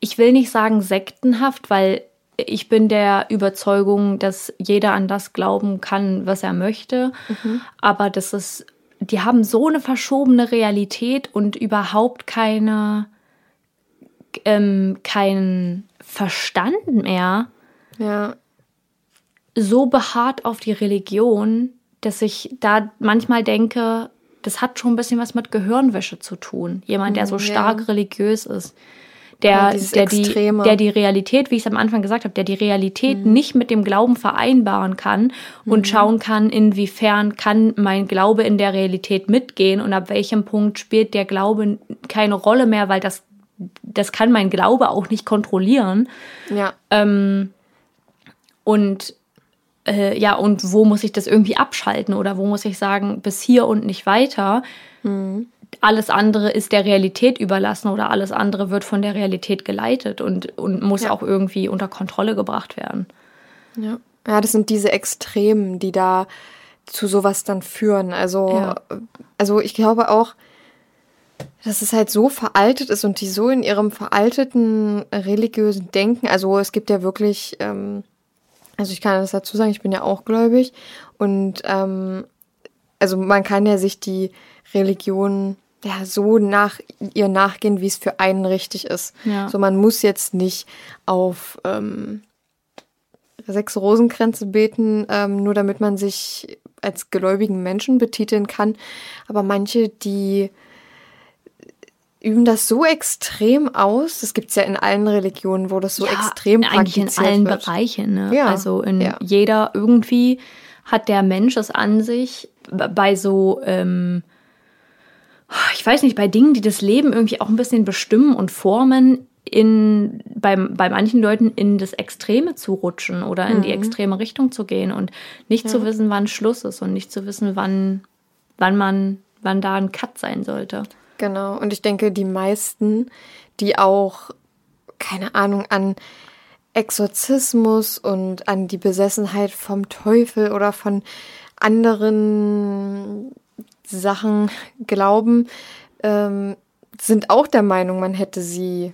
ich will nicht sagen sektenhaft, weil ich bin der Überzeugung, dass jeder an das glauben kann, was er möchte. Aber das ist, die haben so eine verschobene Realität und überhaupt keine, ähm, keinen Verstand mehr Ja, so beharrt auf die Religion, dass ich da manchmal denke, das hat schon ein bisschen was mit Gehirnwäsche zu tun. Jemand, der so ja. stark religiös ist. Ja, Der, dieses der, die, der die Realität, wie ich es am Anfang gesagt habe, der die Realität Mm. nicht mit dem Glauben vereinbaren kann und schauen kann, inwiefern kann mein Glaube in der Realität mitgehen und ab welchem Punkt spielt der Glaube keine Rolle mehr, weil das, das kann mein Glaube auch nicht kontrollieren. ja, Ähm, und äh, ja, und wo muss ich das irgendwie abschalten oder wo muss ich sagen, bis hier und nicht weiter? Alles andere ist der Realität überlassen oder alles andere wird von der Realität geleitet und, und muss Ja. auch irgendwie unter Kontrolle gebracht werden. ja. Ja, das sind diese Extremen, die da zu sowas dann führen. Also, Ja. also ich glaube auch, dass es halt so veraltet ist und die so in ihrem veralteten religiösen Denken, also es gibt ja wirklich, ähm, also ich kann das dazu sagen, ich bin ja auch gläubig und ähm, also man kann ja sich die Religion ja so nach ihr nachgehen, wie es für einen richtig ist. Ja. So man muss jetzt nicht auf ähm, sechs Rosenkränze beten, ähm, nur damit man sich als gläubigen Menschen betiteln kann. Aber manche, die üben das so extrem aus. Das gibt's ja in allen Religionen, wo das so extrem eigentlich in praktiziert allen wird. Bereichen. Ne? Ja, Also in ja. jeder irgendwie hat der Mensch es an sich bei so ähm, ich weiß nicht, bei Dingen, die das Leben irgendwie auch ein bisschen bestimmen und formen, in, bei, bei manchen Leuten in das Extreme zu rutschen oder in die Mhm. extreme Richtung zu gehen und nicht zu wissen, wann Schluss ist und nicht zu wissen, wann, wann man, wann da ein Cut sein sollte. Genau. Und ich denke, die meisten, die auch, keine Ahnung, an Exorzismus und an die Besessenheit vom Teufel oder von anderen Sachen glauben, ähm, sind auch der Meinung, man hätte sie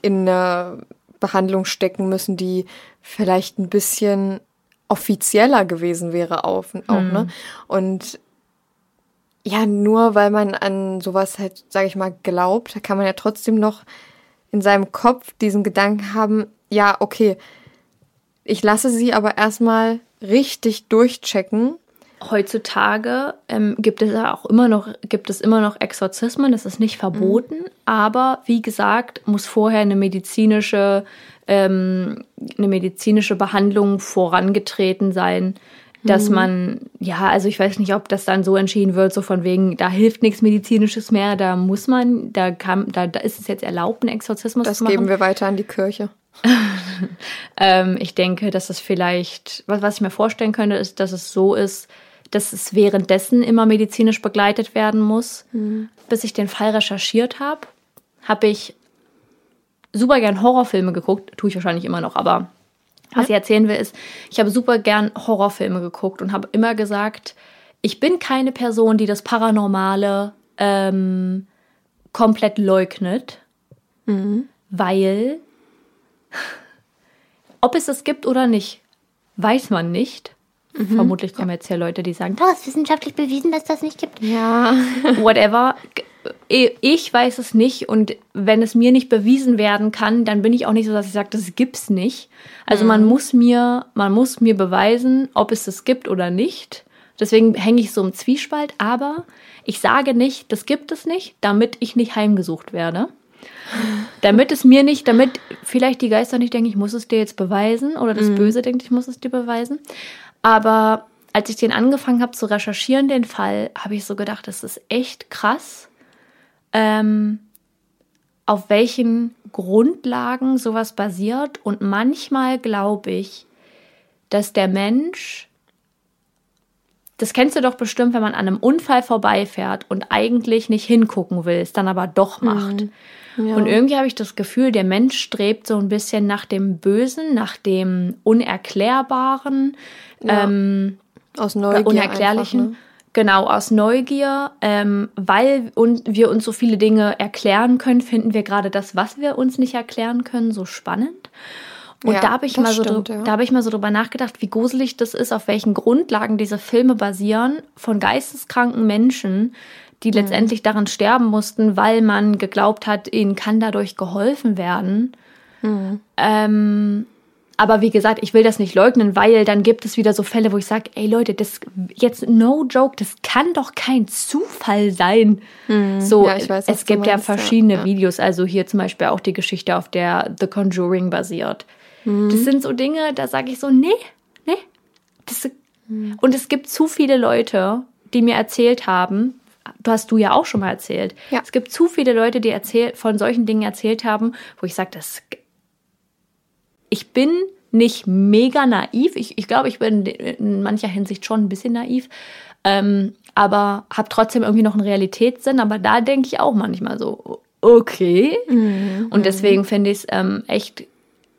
in eine Behandlung stecken müssen, die vielleicht ein bisschen offizieller gewesen wäre auch, auch ne? Und ja, nur weil man an sowas halt, sage ich mal, glaubt, kann man ja trotzdem noch in seinem Kopf diesen Gedanken haben, ja, okay, ich lasse sie aber erstmal richtig durchchecken. Heutzutage ähm, gibt es ja auch immer noch, gibt es immer noch Exorzismen, das ist nicht verboten, aber wie gesagt, muss vorher eine medizinische, ähm, eine medizinische Behandlung vorangetreten sein, dass man, ja, also ich weiß nicht, ob das dann so entschieden wird, so von wegen, da hilft nichts Medizinisches mehr, da muss man, da kann, da, da ist es jetzt erlaubt, einen Exorzismus Das zu machen. geben wir weiter an die Kirche. Ähm, ich denke, dass es vielleicht, was, was ich mir vorstellen könnte, ist, dass es so ist, dass es währenddessen immer medizinisch begleitet werden muss. Bis ich den Fall recherchiert habe, habe ich super gern Horrorfilme geguckt. Tue ich wahrscheinlich immer noch, aber was ich erzählen will, ist, ich habe super gern Horrorfilme geguckt und habe immer gesagt, ich bin keine Person, die das Paranormale ähm, komplett leugnet, weil ob es es gibt oder nicht, weiß man nicht. Vermutlich kommen jetzt hier Leute, die sagen, das ist wissenschaftlich bewiesen, dass das nicht gibt. Ja. Whatever. Ich weiß es nicht und wenn es mir nicht bewiesen werden kann, dann bin ich auch nicht so, dass ich sage, das gibt's nicht. Also man muss mir, man muss mir beweisen, ob es das gibt oder nicht. Deswegen hänge ich so im Zwiespalt, aber ich sage nicht, das gibt es nicht, damit ich nicht heimgesucht werde. Damit es mir nicht, damit vielleicht die Geister nicht denken, ich muss es dir jetzt beweisen oder das Böse denkt, ich muss es dir beweisen. Aber als ich den angefangen habe zu recherchieren, den Fall, habe ich so gedacht, das ist echt krass, ähm, auf welchen Grundlagen sowas basiert. Und manchmal glaube ich, dass der Mensch, das kennst du doch bestimmt, wenn man an einem Unfall vorbeifährt und eigentlich nicht hingucken will, es dann aber doch macht. Und irgendwie habe ich das Gefühl, der Mensch strebt so ein bisschen nach dem Bösen, nach dem Unerklärbaren, ähm, Aus Neugier. Unerklärlichen. Einfach, ne? Genau, aus Neugier, ähm, weil und wir uns so viele Dinge erklären können, finden wir gerade das, was wir uns nicht erklären können, so spannend. Und Ja, da habe ich, mal so stimmt, ja. da hab ich mal so drüber nachgedacht, wie gruselig das ist, auf welchen Grundlagen diese Filme basieren von geisteskranken Menschen, die letztendlich daran sterben mussten, weil man geglaubt hat, ihnen kann dadurch geholfen werden. Ähm, aber wie gesagt, ich will das nicht leugnen, weil dann gibt es wieder so Fälle, wo ich sage, ey Leute, das jetzt no joke, das kann doch kein Zufall sein. So, Mhm. Ja, ich weiß, es gibt ja meinst, ja, verschiedene ja. Videos, also hier zum Beispiel auch die Geschichte, auf der The Conjuring basiert. Mhm. Das sind so Dinge, da sage ich so, nee, nee. Das, Mhm. Und es gibt zu viele Leute, die mir erzählt haben, du hast du ja auch schon mal erzählt. Ja. Es gibt zu viele Leute, die erzähl von solchen Dingen erzählt haben, wo ich sage, das ich bin nicht mega naiv. Ich, ich glaube, ich bin in mancher Hinsicht schon ein bisschen naiv. Ähm, aber habe trotzdem irgendwie noch einen Realitätssinn. Aber da denke ich auch manchmal so, okay. Und deswegen finde ich es ähm, echt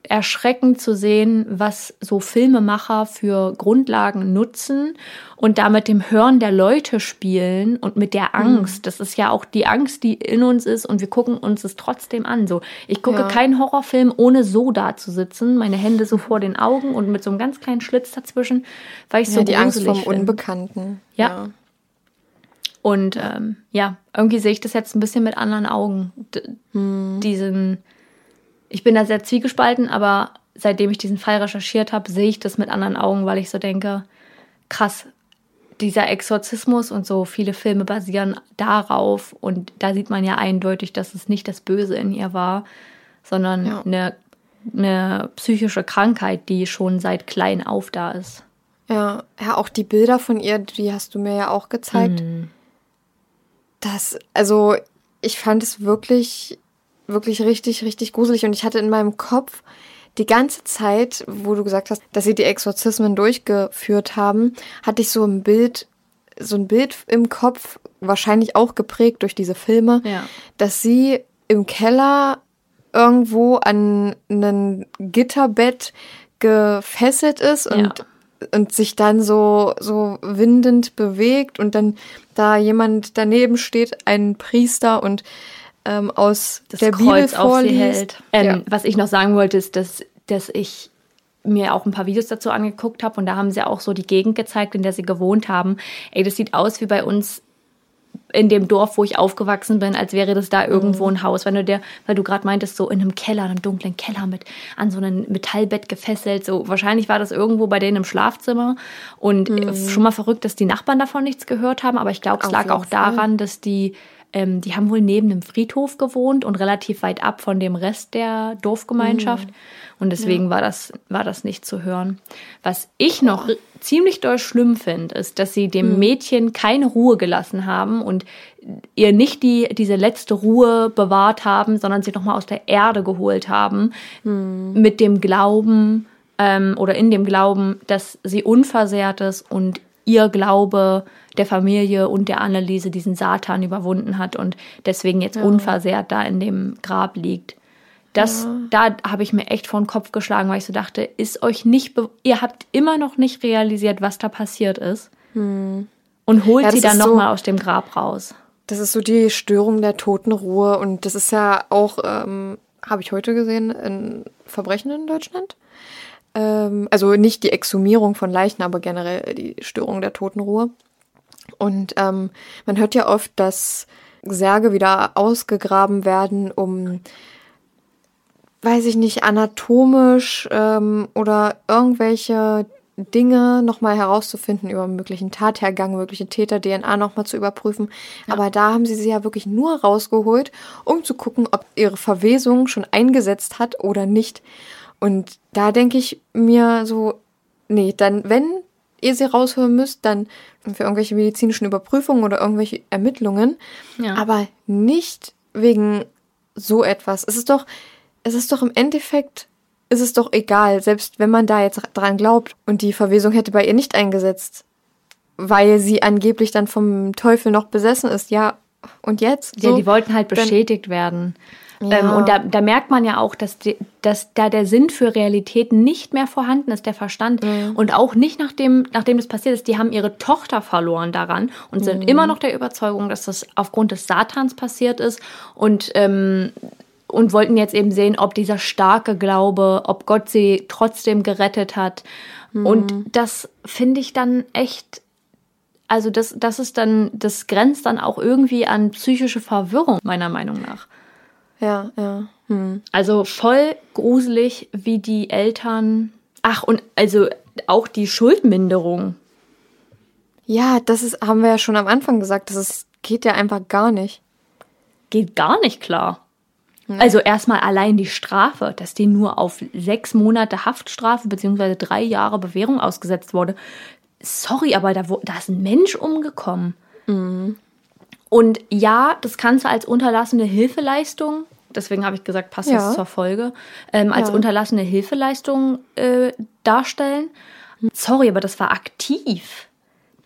erschreckend zu sehen, was so Filmemacher für Grundlagen nutzen und da mit dem Hören der Leute spielen und mit der Angst. Das ist ja auch die Angst, die in uns ist und wir gucken uns es trotzdem an. So, ich gucke Ja. keinen Horrorfilm, ohne so da zu sitzen, meine Hände so vor den Augen und mit so einem ganz kleinen Schlitz dazwischen, weil ich Ja, so die Angst vom find. Unbekannten. Ja. Und ähm, ja, irgendwie sehe ich das jetzt ein bisschen mit anderen Augen. D Diesen, ich bin da sehr zwiegespalten, aber seitdem ich diesen Fall recherchiert habe, sehe ich das mit anderen Augen, weil ich so denke, krass, dieser Exorzismus und so viele Filme basieren darauf und da sieht man ja eindeutig, dass es nicht das Böse in ihr war, sondern Ja. eine, eine psychische Krankheit, die schon seit klein auf da ist. Ja, ja, auch die Bilder von ihr, die hast du mir ja auch gezeigt. Mhm. Das, also, ich fand es wirklich, wirklich richtig, richtig gruselig. Und ich hatte in meinem Kopf die ganze Zeit, wo du gesagt hast, dass sie die Exorzismen durchgeführt haben, hatte ich so ein Bild, so ein Bild im Kopf, wahrscheinlich auch geprägt durch diese Filme, Ja. dass sie im Keller irgendwo an ein Gitterbett gefesselt ist und, Ja. und sich dann so, so windend bewegt und dann da jemand daneben steht, ein Priester und ähm, aus das der Kreuz Bibel vorliest. Ähm, ja. Was ich noch sagen wollte, ist, dass, dass ich mir auch ein paar Videos dazu angeguckt habe und da haben sie auch so die Gegend gezeigt, in der sie gewohnt haben. Ey, das sieht aus wie bei uns in dem Dorf, wo ich aufgewachsen bin, als wäre das da irgendwo Mhm. ein Haus. Wenn du der, weil du gerade meintest, so in einem Keller, einem dunklen Keller mit an so einem Metallbett gefesselt, so wahrscheinlich war das irgendwo bei denen im Schlafzimmer und äh, schon mal verrückt, dass die Nachbarn davon nichts gehört haben, aber ich glaube, es Mhm. Lag auch daran, dass die ähm, die haben wohl neben einem Friedhof gewohnt und relativ weit ab von dem Rest der Dorfgemeinschaft. Mhm. Und deswegen war, das, war das nicht zu hören. Was ich noch ziemlich doll schlimm finde, ist, dass sie dem Mädchen keine Ruhe gelassen haben und ihr nicht die, diese letzte Ruhe bewahrt haben, sondern sie nochmal aus der Erde geholt haben. Mit dem Glauben ähm, oder in dem Glauben, dass sie unversehrt ist und ihr Glaube der Familie und der Anneliese diesen Satan überwunden hat und deswegen jetzt unversehrt da in dem Grab liegt. Das, da habe ich mir echt vor den Kopf geschlagen, weil ich so dachte, ist euch nicht, ihr habt immer noch nicht realisiert, was da passiert ist. Und holt Ja, sie dann ist so- nochmal aus dem Grab raus. Das ist so die Störung der Totenruhe und das ist ja auch, ähm, habe ich heute gesehen, ein Verbrechen in Deutschland. Ähm, also nicht die Exhumierung von Leichen, aber generell die Störung der Totenruhe. Und ähm, man hört ja oft, dass Särge wieder ausgegraben werden, um, weiß ich nicht, anatomisch ähm, oder irgendwelche Dinge nochmal herauszufinden über einen möglichen Tathergang, mögliche Täter-DNA nochmal zu überprüfen. Aber da haben sie sie ja wirklich nur rausgeholt, um zu gucken, ob ihre Verwesung schon eingesetzt hat oder nicht. Und da denke ich mir so, nee, dann, wenn ihr sie rausholen müsst, dann für irgendwelche medizinischen Überprüfungen oder irgendwelche Ermittlungen, Ja. aber nicht wegen so etwas. Es ist doch, es ist doch im Endeffekt, ist es doch egal, selbst wenn man da jetzt dran glaubt und die Verwesung hätte bei ihr nicht eingesetzt, weil sie angeblich dann vom Teufel noch besessen ist. Ja, und jetzt? Ja, So, die wollten halt bestätigt werden. Ja. Ähm, und da, da merkt man ja auch, dass, die, dass da der Sinn für Realität nicht mehr vorhanden ist, der Verstand. Mhm. Und auch nicht nachdem, nachdem das passiert ist. Die haben ihre Tochter verloren daran und sind Mhm. immer noch der Überzeugung, dass das aufgrund des Satans passiert ist. Und, ähm, und wollten jetzt eben sehen, ob dieser starke Glaube, ob Gott sie trotzdem gerettet hat. Mhm. Und das finde ich dann echt also das, das ist dann, das grenzt dann auch irgendwie an psychische Verwirrung, meiner Meinung nach. Ja, ja. Hm. Also voll gruselig, wie die Eltern. Ach, und also auch die Schuldminderung. Ja, das ist, haben wir ja schon am Anfang gesagt, das ist, geht ja einfach gar nicht. Geht gar nicht klar. Also erstmal allein die Strafe, dass die nur auf sechs Monate Haftstrafe beziehungsweise drei Jahre Bewährung ausgesetzt wurde. Sorry, aber da, da ist ein Mensch umgekommen. Und ja, das kannst du als unterlassene Hilfeleistung, deswegen habe ich gesagt, passt Ja. das zur Folge, ähm, als Ja. unterlassene Hilfeleistung äh, darstellen. Sorry, aber das war aktiv.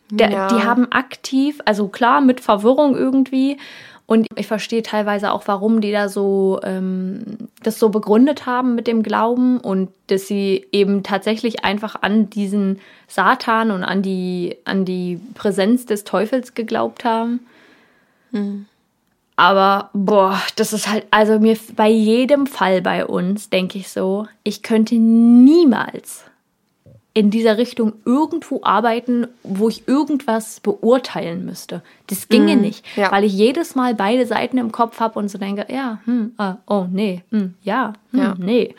Der, Ja. Die haben aktiv, also klar, mit Verwirrung irgendwie. Und ich verstehe teilweise auch, warum die da so ähm, das so begründet haben mit dem Glauben und dass sie eben tatsächlich einfach an diesen Satan und an die, an die Präsenz des Teufels geglaubt haben. Aber boah, das ist halt, also mir bei jedem Fall bei uns denke ich so, ich könnte niemals in dieser Richtung irgendwo arbeiten, wo ich irgendwas beurteilen müsste. Das ginge nicht, ja. weil ich jedes Mal beide Seiten im Kopf habe und so denke, ja, hm, ah, oh nee, hm, ja, hm, Ja. nee.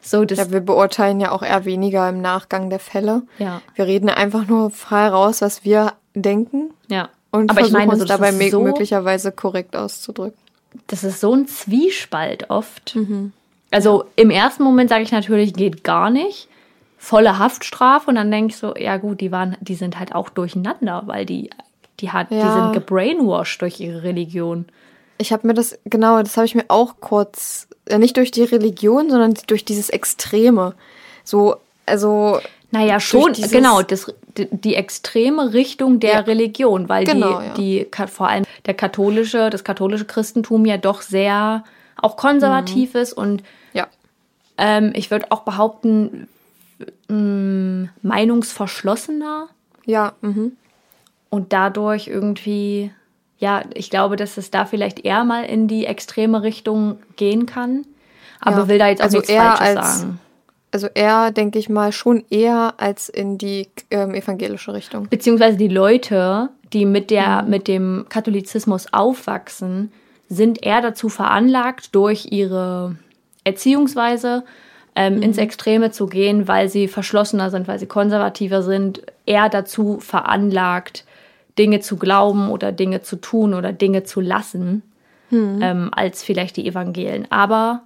So, das, Ja, wir beurteilen ja auch eher weniger im Nachgang der Fälle. Ja. Wir reden einfach nur frei raus, was wir denken ja. Und Aber ich meine, uns das dabei so, möglicherweise korrekt auszudrücken. das ist so ein Zwiespalt oft. Also im ersten Moment sage ich natürlich, geht gar nicht. Volle Haftstrafe und dann denke ich so, ja gut, die waren, die sind halt auch durcheinander, weil die, die hat, die Ja. sind gebrainwashed durch ihre Religion. Ich habe mir das, genau, das habe ich mir auch kurz, nicht durch die Religion, sondern durch dieses Extreme. So, also, Naja, schon, genau, das, die, extreme Richtung der Ja. Religion, weil Genau, die, ja. die, vor allem der katholische, das katholische Christentum ja doch sehr auch konservativ ist und ja. ähm, ich würde auch behaupten, mh, meinungsverschlossener Ja, mhm. und dadurch irgendwie, ja, ich glaube, dass es da vielleicht eher mal in die extreme Richtung gehen kann. Aber Ja, will da jetzt auch also nichts Falsches als- sagen. Also eher, denke ich mal, schon eher als in die ähm, evangelische Richtung. Beziehungsweise die Leute, die mit, der, mit dem Katholizismus aufwachsen, sind eher dazu veranlagt, durch ihre Erziehungsweise ähm, ins Extreme zu gehen, weil sie verschlossener sind, weil sie konservativer sind, eher dazu veranlagt, Dinge zu glauben oder Dinge zu tun oder Dinge zu lassen, ähm, als vielleicht die Evangelien. Aber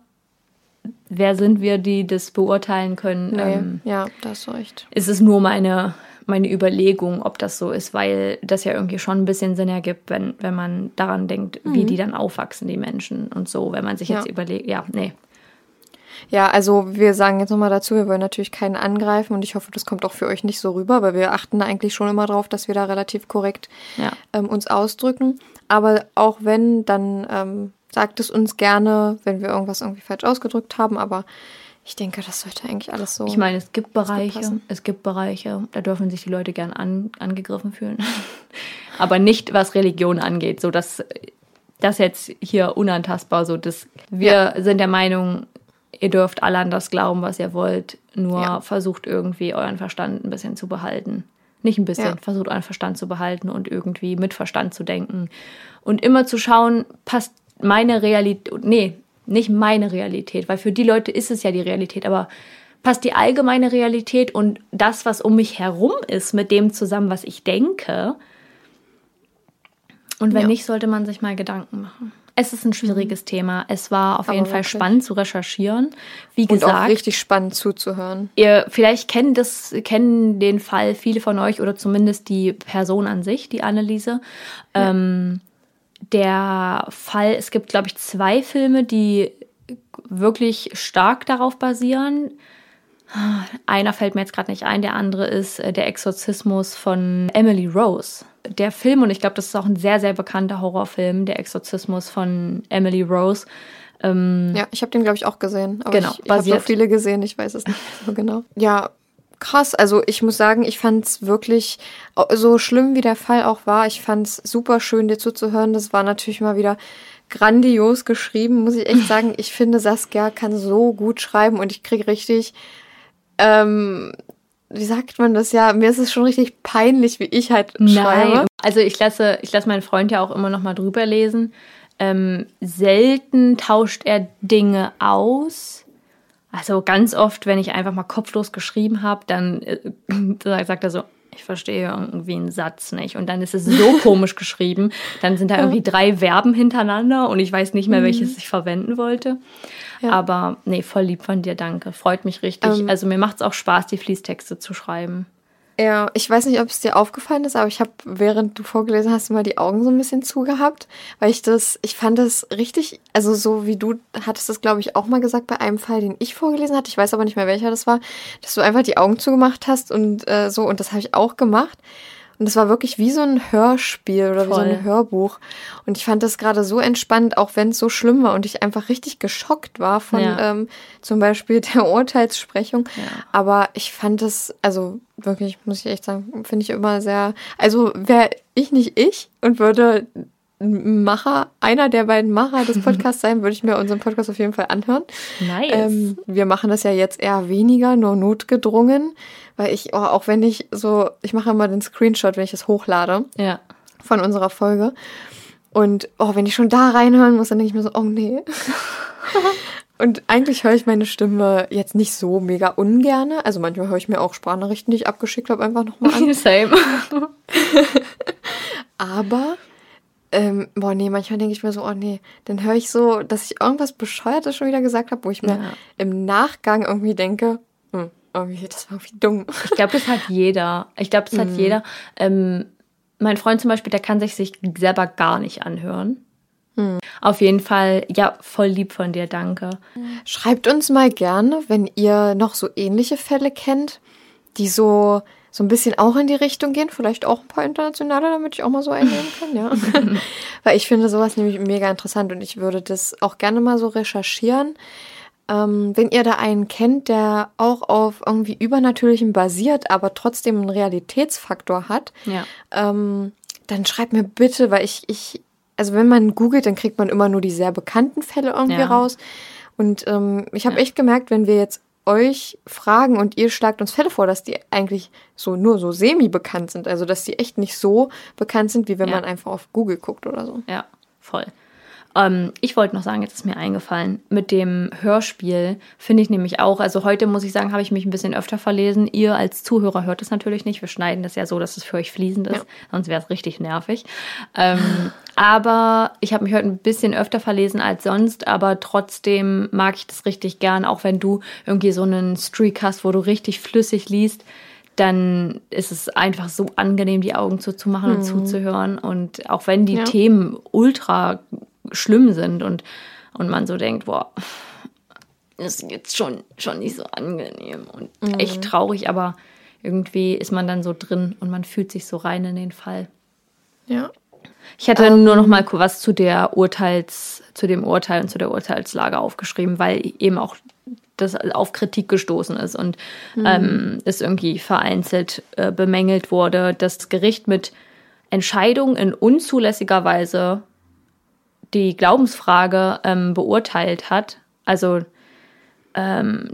wer sind wir, die das beurteilen können? Nee, Ähm, ja, da hast du recht. ist es nur meine, meine Überlegung, ob das so ist, weil das ja irgendwie schon ein bisschen Sinn ergibt, wenn, wenn man daran denkt, wie die dann aufwachsen, die Menschen und so, wenn man sich jetzt Ja. überlegt, ja, nee. Ja, also wir sagen jetzt nochmal dazu, wir wollen natürlich keinen angreifen und ich hoffe, das kommt auch für euch nicht so rüber, weil wir achten da eigentlich schon immer drauf, dass wir da relativ korrekt Ja. ähm, uns ausdrücken. Aber auch wenn, dann ähm, sagt es uns gerne, wenn wir irgendwas irgendwie falsch ausgedrückt haben. Aber ich denke, das sollte eigentlich alles so. Ich meine, es gibt Bereiche, es gibt Bereiche, da dürfen sich die Leute gern an, angegriffen fühlen. Aber nicht, was Religion angeht, so dass das jetzt hier unantastbar so, dass wir sind der Meinung, ihr dürft alle an das glauben, was ihr wollt, nur Ja. versucht irgendwie euren Verstand ein bisschen zu behalten. Nicht ein bisschen, Ja. versucht euren Verstand zu behalten und irgendwie mit Verstand zu denken. Und immer zu schauen, passt meine Realität, nee, nicht meine Realität, weil für die Leute ist es ja die Realität, aber passt die allgemeine Realität und das, was um mich herum ist, mit dem zusammen, was ich denke. Und wenn Ja. nicht, sollte man sich mal Gedanken machen. Es ist ein schwieriges Thema. Es war auf Aber jeden Fall wirklich. spannend zu recherchieren. Wie und auch gesagt, richtig spannend zuzuhören. ihr vielleicht kennen das, kennen den Fall viele von euch oder zumindest die Person an sich, die Anneliese. Ähm, der Fall, es gibt, glaube ich, zwei Filme, die wirklich stark darauf basieren. Einer fällt mir jetzt gerade nicht ein, der andere ist äh, Der Exorzismus von Emily Rose. Der Film, und ich glaube, das ist auch ein sehr, sehr bekannter Horrorfilm, Der Exorzismus von Emily Rose. Ja, ich habe den, glaube ich, auch gesehen. Aber Genau, ich, ich habe so viele gesehen, ich weiß es nicht so genau. Ja, krass. Also ich muss sagen, ich fand es wirklich, so schlimm wie der Fall auch war, ich fand es super schön, dir zuzuhören. Das war natürlich mal wieder grandios geschrieben, muss ich echt sagen. Ich finde, Saskia kann so gut schreiben und ich kriege richtig, ähm, wie sagt man das ja, mir ist es schon richtig peinlich, wie ich halt schreibe. Also ich lasse, ich lasse meinen Freund ja auch immer noch mal drüber lesen. Ähm, selten tauscht er Dinge aus. Also ganz oft, wenn ich einfach mal kopflos geschrieben habe, dann äh, sagt er so, ich verstehe irgendwie einen Satz nicht. Und dann ist es so komisch geschrieben. Dann sind da irgendwie drei Verben hintereinander und ich weiß nicht mehr, welches ich verwenden wollte. Aber nee, voll lieb von dir, danke. Freut mich richtig. Ähm, also mir macht es auch Spaß, die Fließtexte zu schreiben. Ja, ich weiß nicht, ob es dir aufgefallen ist, aber ich habe, während du vorgelesen hast, mal die Augen so ein bisschen zugehabt, weil ich das, ich fand das richtig, also so wie du hattest das, glaube ich, auch mal gesagt bei einem Fall, den ich vorgelesen hatte, ich weiß aber nicht mehr, welcher das war, dass du einfach die Augen zugemacht hast und äh, so, und das habe ich auch gemacht. Und das war wirklich wie so ein Hörspiel oder wie so Voll. ein Hörbuch. Und ich fand das gerade so entspannt, auch wenn es so schlimm war und ich einfach richtig geschockt war von Ja. ähm, zum Beispiel der Urteilssprechung. Aber ich fand es, also wirklich, muss ich echt sagen, finde ich immer sehr. Also wäre ich nicht ich und würde Macher, einer der beiden Macher des Podcasts sein, würde ich mir unseren Podcast auf jeden Fall anhören. Nice. Ähm, wir machen das ja jetzt eher weniger, nur notgedrungen, weil ich, oh, auch wenn ich so, ich mache immer den Screenshot, wenn ich es hochlade ja. von unserer Folge. Und oh, wenn ich schon da reinhören muss, dann denke ich mir so, oh nee. Und eigentlich höre ich meine Stimme jetzt nicht so mega ungerne. Also manchmal höre ich mir auch Sprachnachrichten, die ich abgeschickt habe, einfach nochmal an. Same. Aber, ähm, boah, nee, manchmal denke ich mir so, oh nee, dann höre ich so, dass ich irgendwas Bescheuertes schon wieder gesagt habe, wo ich mir Ja. im Nachgang irgendwie denke, hm, irgendwie, das war irgendwie dumm. Ich glaube, das hat jeder. Ich glaube, das hat jeder. Ähm, mein Freund zum Beispiel, der kann sich sich selber gar nicht anhören. Auf jeden Fall, ja, voll lieb von dir, danke. Schreibt uns mal gerne, wenn ihr noch so ähnliche Fälle kennt, die so, so ein bisschen auch in die Richtung gehen. Vielleicht auch ein paar internationale, damit ich auch mal so einnehmen kann, ja. Weil ich finde sowas nämlich mega interessant und ich würde das auch gerne mal so recherchieren. Ähm, wenn ihr da einen kennt, der auch auf irgendwie Übernatürlichem basiert, aber trotzdem einen Realitätsfaktor hat, Ja. ähm, dann schreibt mir bitte, weil ich, ich, also wenn man googelt, dann kriegt man immer nur die sehr bekannten Fälle irgendwie Ja. raus. Und ähm, ich habe echt gemerkt, wenn wir jetzt euch fragen und ihr schlagt uns Fälle vor, dass die eigentlich so nur so semi-bekannt sind, also dass die echt nicht so bekannt sind, wie wenn Ja. man einfach auf Google guckt oder so. Ja, voll. Ähm, ich wollte noch sagen, jetzt ist mir eingefallen, mit dem Hörspiel finde ich nämlich auch, also heute muss ich sagen, habe ich mich ein bisschen öfter verlesen. Ihr als Zuhörer hört es natürlich nicht. Wir schneiden das ja so, dass es für euch fließend ist, sonst wäre es richtig nervig. Ähm, Aber ich habe mich heute ein bisschen öfter verlesen als sonst, aber trotzdem mag ich das richtig gern, auch wenn du irgendwie so einen Streak hast, wo du richtig flüssig liest, dann ist es einfach so angenehm, die Augen zuzumachen und zuzuhören. Und auch wenn die Ja. Themen ultra schlimm sind und, und man so denkt, boah, das ist jetzt schon, schon nicht so angenehm und echt traurig, aber irgendwie ist man dann so drin und man fühlt sich so rein in den Fall. Ja. Ich hatte nur noch mal was zu der Urteils, zu dem Urteil und zu der Urteilslage aufgeschrieben, weil eben auch das auf Kritik gestoßen ist und ähm, es irgendwie vereinzelt äh, bemängelt wurde, dass das Gericht mit Entscheidung in unzulässiger Weise die Glaubensfrage ähm, beurteilt hat. Also ähm,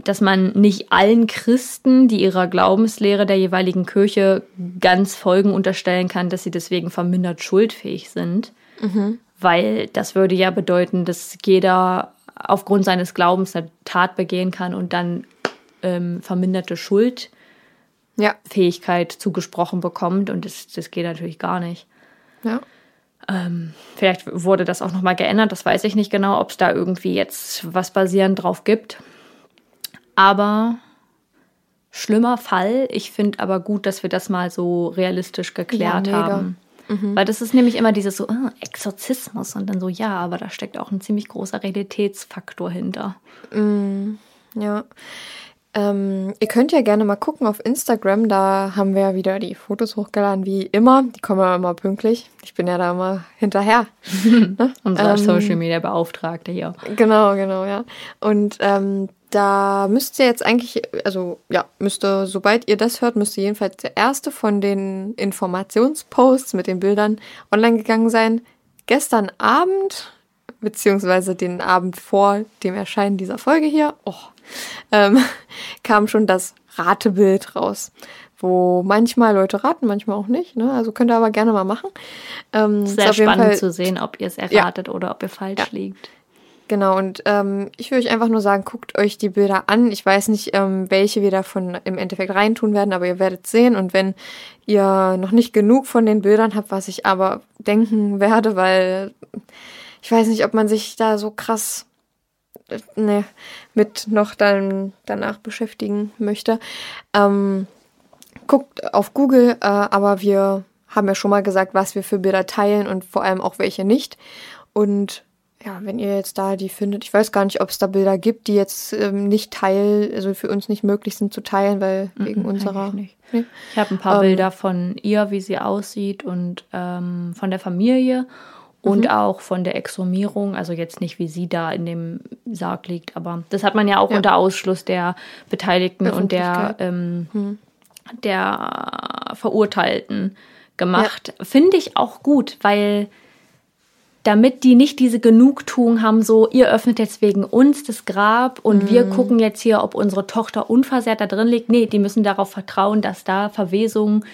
dass man nicht allen Christen, die ihrer Glaubenslehre der jeweiligen Kirche ganz folgen, unterstellen kann, dass sie deswegen vermindert schuldfähig sind. Weil das würde ja bedeuten, dass jeder aufgrund seines Glaubens eine Tat begehen kann und dann ähm, verminderte Schuldfähigkeit Ja. zugesprochen bekommt. Und das, das geht natürlich gar nicht. Ja. Vielleicht wurde das auch nochmal geändert, das weiß ich nicht genau, ob es da irgendwie jetzt was basierend drauf gibt. Aber schlimmer Fall. Ich finde aber gut, dass wir das mal so realistisch geklärt Ja, haben. Weil das ist nämlich immer dieses so, ah, Exorzismus und dann so, ja, aber da steckt auch ein ziemlich großer Realitätsfaktor hinter. Ja. Ähm, ihr könnt ja gerne mal gucken auf Instagram, da haben wir ja wieder die Fotos hochgeladen, wie immer. Die kommen ja immer pünktlich. Ich bin ja da immer hinterher. ne? Unser Ähm, Social Media Beauftragte hier. Genau, genau, ja. Und ähm, da müsst ihr jetzt eigentlich, also ja, müsste, sobald ihr das hört, müsste jedenfalls der erste von den Informationsposts mit den Bildern online gegangen sein. Gestern Abend, beziehungsweise den Abend vor dem Erscheinen dieser Folge hier, oh, ähm, kam schon das Ratebild raus. Wo manchmal Leute raten, manchmal auch nicht. Ne? Also könnt ihr aber gerne mal machen. Ähm, ist Sehr spannend Fall- zu sehen, ob ihr es erratet oder ob ihr falsch liegt. Genau, und ähm, ich würde euch einfach nur sagen, guckt euch die Bilder an. Ich weiß nicht, ähm, welche wir davon im Endeffekt reintun werden, aber ihr werdet sehen. Und wenn ihr noch nicht genug von den Bildern habt, was ich aber denken werde, weil ich weiß nicht, ob man sich da so krass ne, mit noch dann danach beschäftigen möchte. Ähm, guckt auf Google, äh, aber wir haben ja schon mal gesagt, was wir für Bilder teilen und vor allem auch welche nicht. Und ja, wenn ihr jetzt da die findet, ich weiß gar nicht, ob es da Bilder gibt, die jetzt ähm, nicht teil, also für uns nicht möglich sind zu teilen, weil wegen Mhm, unserer. eigentlich nicht. Nee. Ich habe ein paar Ähm, Bilder von ihr, wie sie aussieht und ähm, von der Familie Mhm. und auch von der Exhumierung. Also jetzt nicht, wie sie da in dem Sarg liegt, aber das hat man ja auch Ja. unter Ausschluss der Beteiligten und der, Öffentlichkeit. Mhm. ähm, der Verurteilten gemacht. Finde ich auch gut, weil damit die nicht diese Genugtuung haben, so, ihr öffnet jetzt wegen uns das Grab und wir gucken jetzt hier, ob unsere Tochter unversehrt da drin liegt. Nee, die müssen darauf vertrauen, dass da Verwesung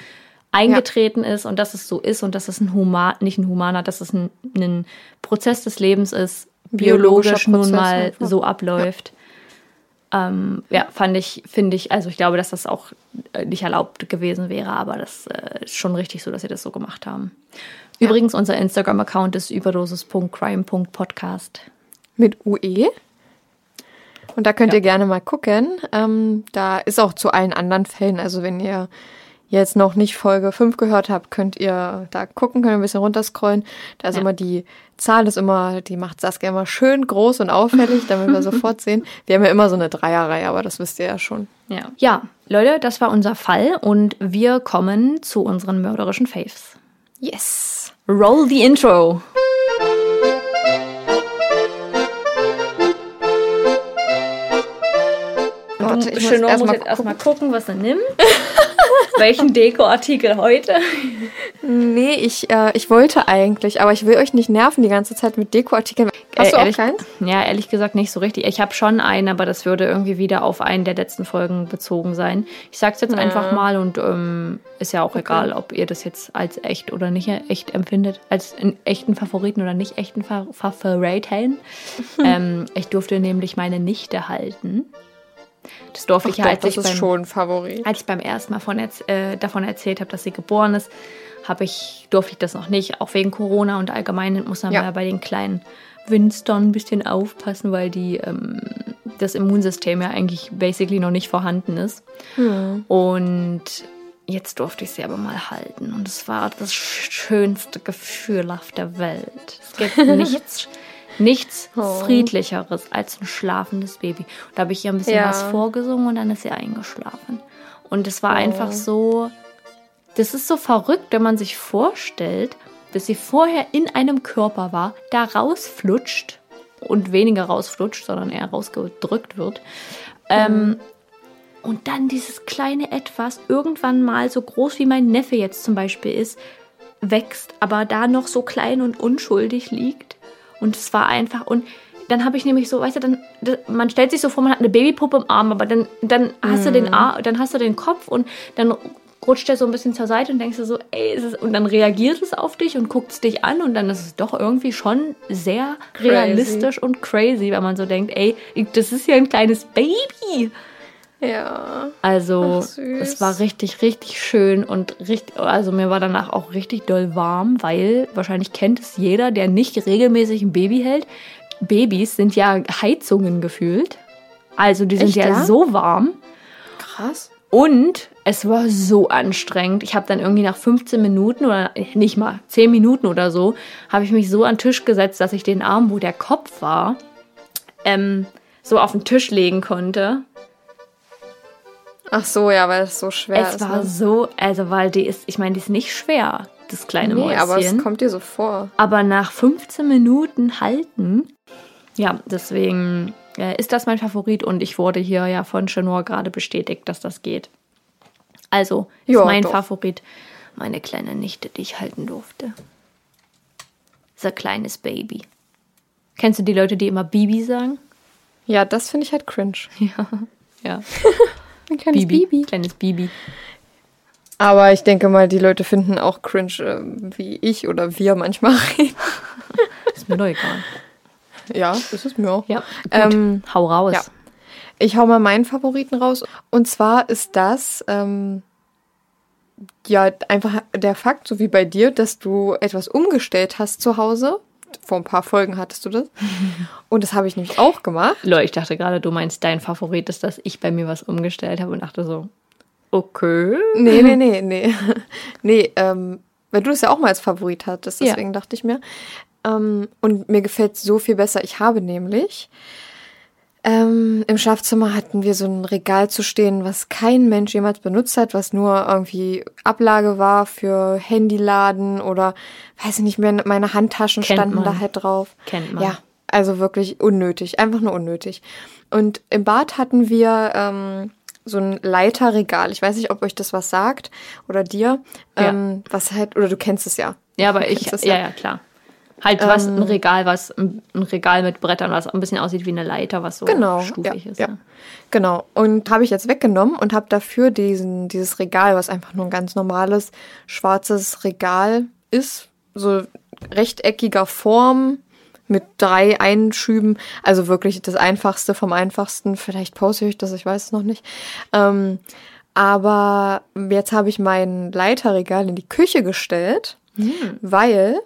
eingetreten ist und dass es so ist und dass es ein human, nicht ein humaner, dass es ein, ein Prozess des Lebens ist, Biologischer biologisch nun mal einfach. so abläuft. Ähm, ja, fand ich, finde ich, also ich glaube, dass das auch äh, nicht erlaubt gewesen wäre, aber das äh, ist schon richtig so, dass sie das so gemacht haben. Übrigens, unser Instagram-Account ist überdosis.crime.podcast. Mit UE. Und da könnt ihr gerne mal gucken. Ähm, da ist auch zu allen anderen Fällen, also wenn ihr jetzt noch nicht Folge 5 gehört habt, könnt ihr da gucken, könnt ihr ein bisschen runterscrollen. Da ist Ja. immer die Zahl, ist immer, die macht Saskia immer schön groß und auffällig, damit wir sofort sehen. Wir haben ja immer so eine Dreierreihe, aber das wisst ihr ja schon. Ja. ja, Leute, das war unser Fall und wir kommen zu unseren mörderischen Faves. Yes! Roll the Intro. Warte, ich muss muss erst jetzt erstmal gucken, was er nimmt. Welchen Dekoartikel heute? Nee, ich, äh, ich wollte eigentlich, aber ich will euch nicht nerven die ganze Zeit mit Dekoartikeln. Hast Äh, du auch ehrlich, keins? Ja, ehrlich gesagt nicht so richtig. Ich habe schon einen, aber das würde irgendwie wieder auf einen der letzten Folgen bezogen sein. Ich sag's jetzt einfach mal und ähm, ist ja auch egal, ob ihr das jetzt als echt oder nicht echt empfindet, als einen echten Favoriten oder nicht echten Fa Favoriten. ähm, ich durfte nämlich meine Nichte halten. Das durfte ich ja, Doch, als das ich ist beim, schon Favorit. als ich beim ersten Mal von äh, davon erzählt habe, dass sie geboren ist, habe ich, durfte ich das noch nicht, auch wegen Corona und allgemein muss man Ja. ja bei den kleinen Winston ein bisschen aufpassen, weil die ähm, das Immunsystem ja eigentlich basically noch nicht vorhanden ist. Und jetzt durfte ich sie aber mal halten. Und es war das schönste Gefühl auf der Welt. Es gibt nichts, nichts Friedlicheres als ein schlafendes Baby. Und da habe ich ihr ein bisschen Ja. was vorgesungen und dann ist sie eingeschlafen. Und es war einfach so, das ist so verrückt, wenn man sich vorstellt, dass sie vorher in einem Körper war, da rausflutscht und weniger rausflutscht, sondern eher rausgedrückt wird. Ähm, und dann dieses kleine Etwas, irgendwann mal so groß wie mein Neffe jetzt zum Beispiel ist, wächst, aber da noch so klein und unschuldig liegt. Und es war einfach, und dann habe ich nämlich so, weißt du, dann, da- man stellt sich so vor, man hat eine Babypuppe im Arm, aber dann, dann hast du den Arm, dann hast du den Kopf und dann rutscht der so ein bisschen zur Seite und denkst du so, ey, ist es, und dann reagiert es auf dich und guckt es dich an und dann ist es doch irgendwie schon sehr realistisch und crazy, weil man so denkt, ey, das ist ja ein kleines Baby. Ja. Also Ach, es war richtig, richtig schön und richtig, also mir war danach auch richtig doll warm, weil wahrscheinlich kennt es jeder, der nicht regelmäßig ein Baby hält. Babys sind ja Heizungen gefühlt. Also die sind Echt, ja, ja? so warm. Krass. Und es war so anstrengend. Ich habe dann irgendwie nach 15 Minuten oder nicht mal 10 Minuten oder so, habe ich mich so an den Tisch gesetzt, dass ich den Arm, wo der Kopf war, ähm, so auf den Tisch legen konnte. Ach so, ja, weil es so schwer es ist. war ne? so, also weil die ist, ich meine, die ist nicht schwer, das kleine Nee, Mäuschen. aber es kommt dir so vor. Aber nach 15 Minuten halten, ja, deswegen äh, ist das mein Favorit und ich wurde hier ja von Chenor gerade bestätigt, dass das geht. Also ist Ja, mein doch. Favorit meine kleine Nichte, die ich halten durfte. So ein kleines Baby. Kennst du die Leute, die immer Bibi sagen? Ja, das finde ich halt cringe. Ja. Ein kleines Bibi. Baby. Kleines Bibi. Aber ich denke mal, die Leute finden auch cringe, äh, wie ich oder wir manchmal reden. Ist mir doch egal. Ja, ist es mir auch. Ja. Ähm, Hau raus. ja. Ich hau mal meinen Favoriten raus. Und zwar ist das ähm, ja einfach der Fakt, so wie bei dir, dass du etwas umgestellt hast zu Hause. Vor ein paar Folgen hattest du das. Und das habe ich nämlich auch gemacht. Leute, ich dachte gerade, du meinst, dein Favorit ist, dass ich bei mir was umgestellt habe und dachte so, okay. Nee, nee, nee, nee. Nee, ähm, weil du es ja auch mal als Favorit hattest, Ja. deswegen dachte ich mir. Ähm, und mir gefällt es so viel besser. Ich habe nämlich ähm, im Schlafzimmer hatten wir so ein Regal zu stehen, was kein Mensch jemals benutzt hat, was nur irgendwie Ablage war für Handyladen oder weiß ich nicht mehr, meine Handtaschen Kennt standen man. da halt drauf. Kennt man. Ja, also wirklich unnötig, einfach nur unnötig. Und im Bad hatten wir ähm, so ein Leiterregal. Ich weiß nicht, ob euch das was sagt oder dir. Ja. Ähm, was halt, oder du kennst es ja. Ja, aber ich, ja. ja, klar. Halt was, ein Regal, was, ein Regal mit Brettern, was ein bisschen aussieht wie eine Leiter, was so Genau, stufig ja, ist. ja. Ja. Genau. Und habe ich jetzt weggenommen und habe dafür diesen, dieses Regal, was einfach nur ein ganz normales schwarzes Regal ist, so rechteckiger Form mit drei Einschüben. Also wirklich das Einfachste vom Einfachsten. Vielleicht poste ich das, ich weiß es noch nicht. Ähm, aber jetzt habe ich mein Leiterregal in die Küche gestellt, weil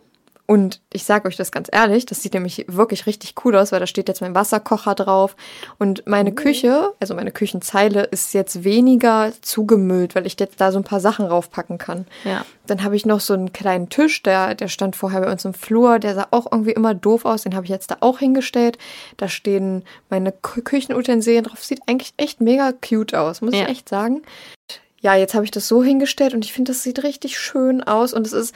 und ich sage euch das ganz ehrlich, das sieht nämlich wirklich richtig cool aus, weil da steht jetzt mein Wasserkocher drauf. Und meine Küche, also meine Küchenzeile, ist jetzt weniger zugemüllt, weil ich jetzt da so ein paar Sachen raufpacken kann. Ja. Dann habe ich noch so einen kleinen Tisch, der, der stand vorher bei uns im Flur, der sah auch irgendwie immer doof aus, den habe ich jetzt da auch hingestellt. Da stehen meine Kü Küchenutensilien drauf. Sieht eigentlich echt mega cute aus, muss Ja. ich echt sagen. Ja, jetzt habe ich das so hingestellt und ich finde, das sieht richtig schön aus und es ist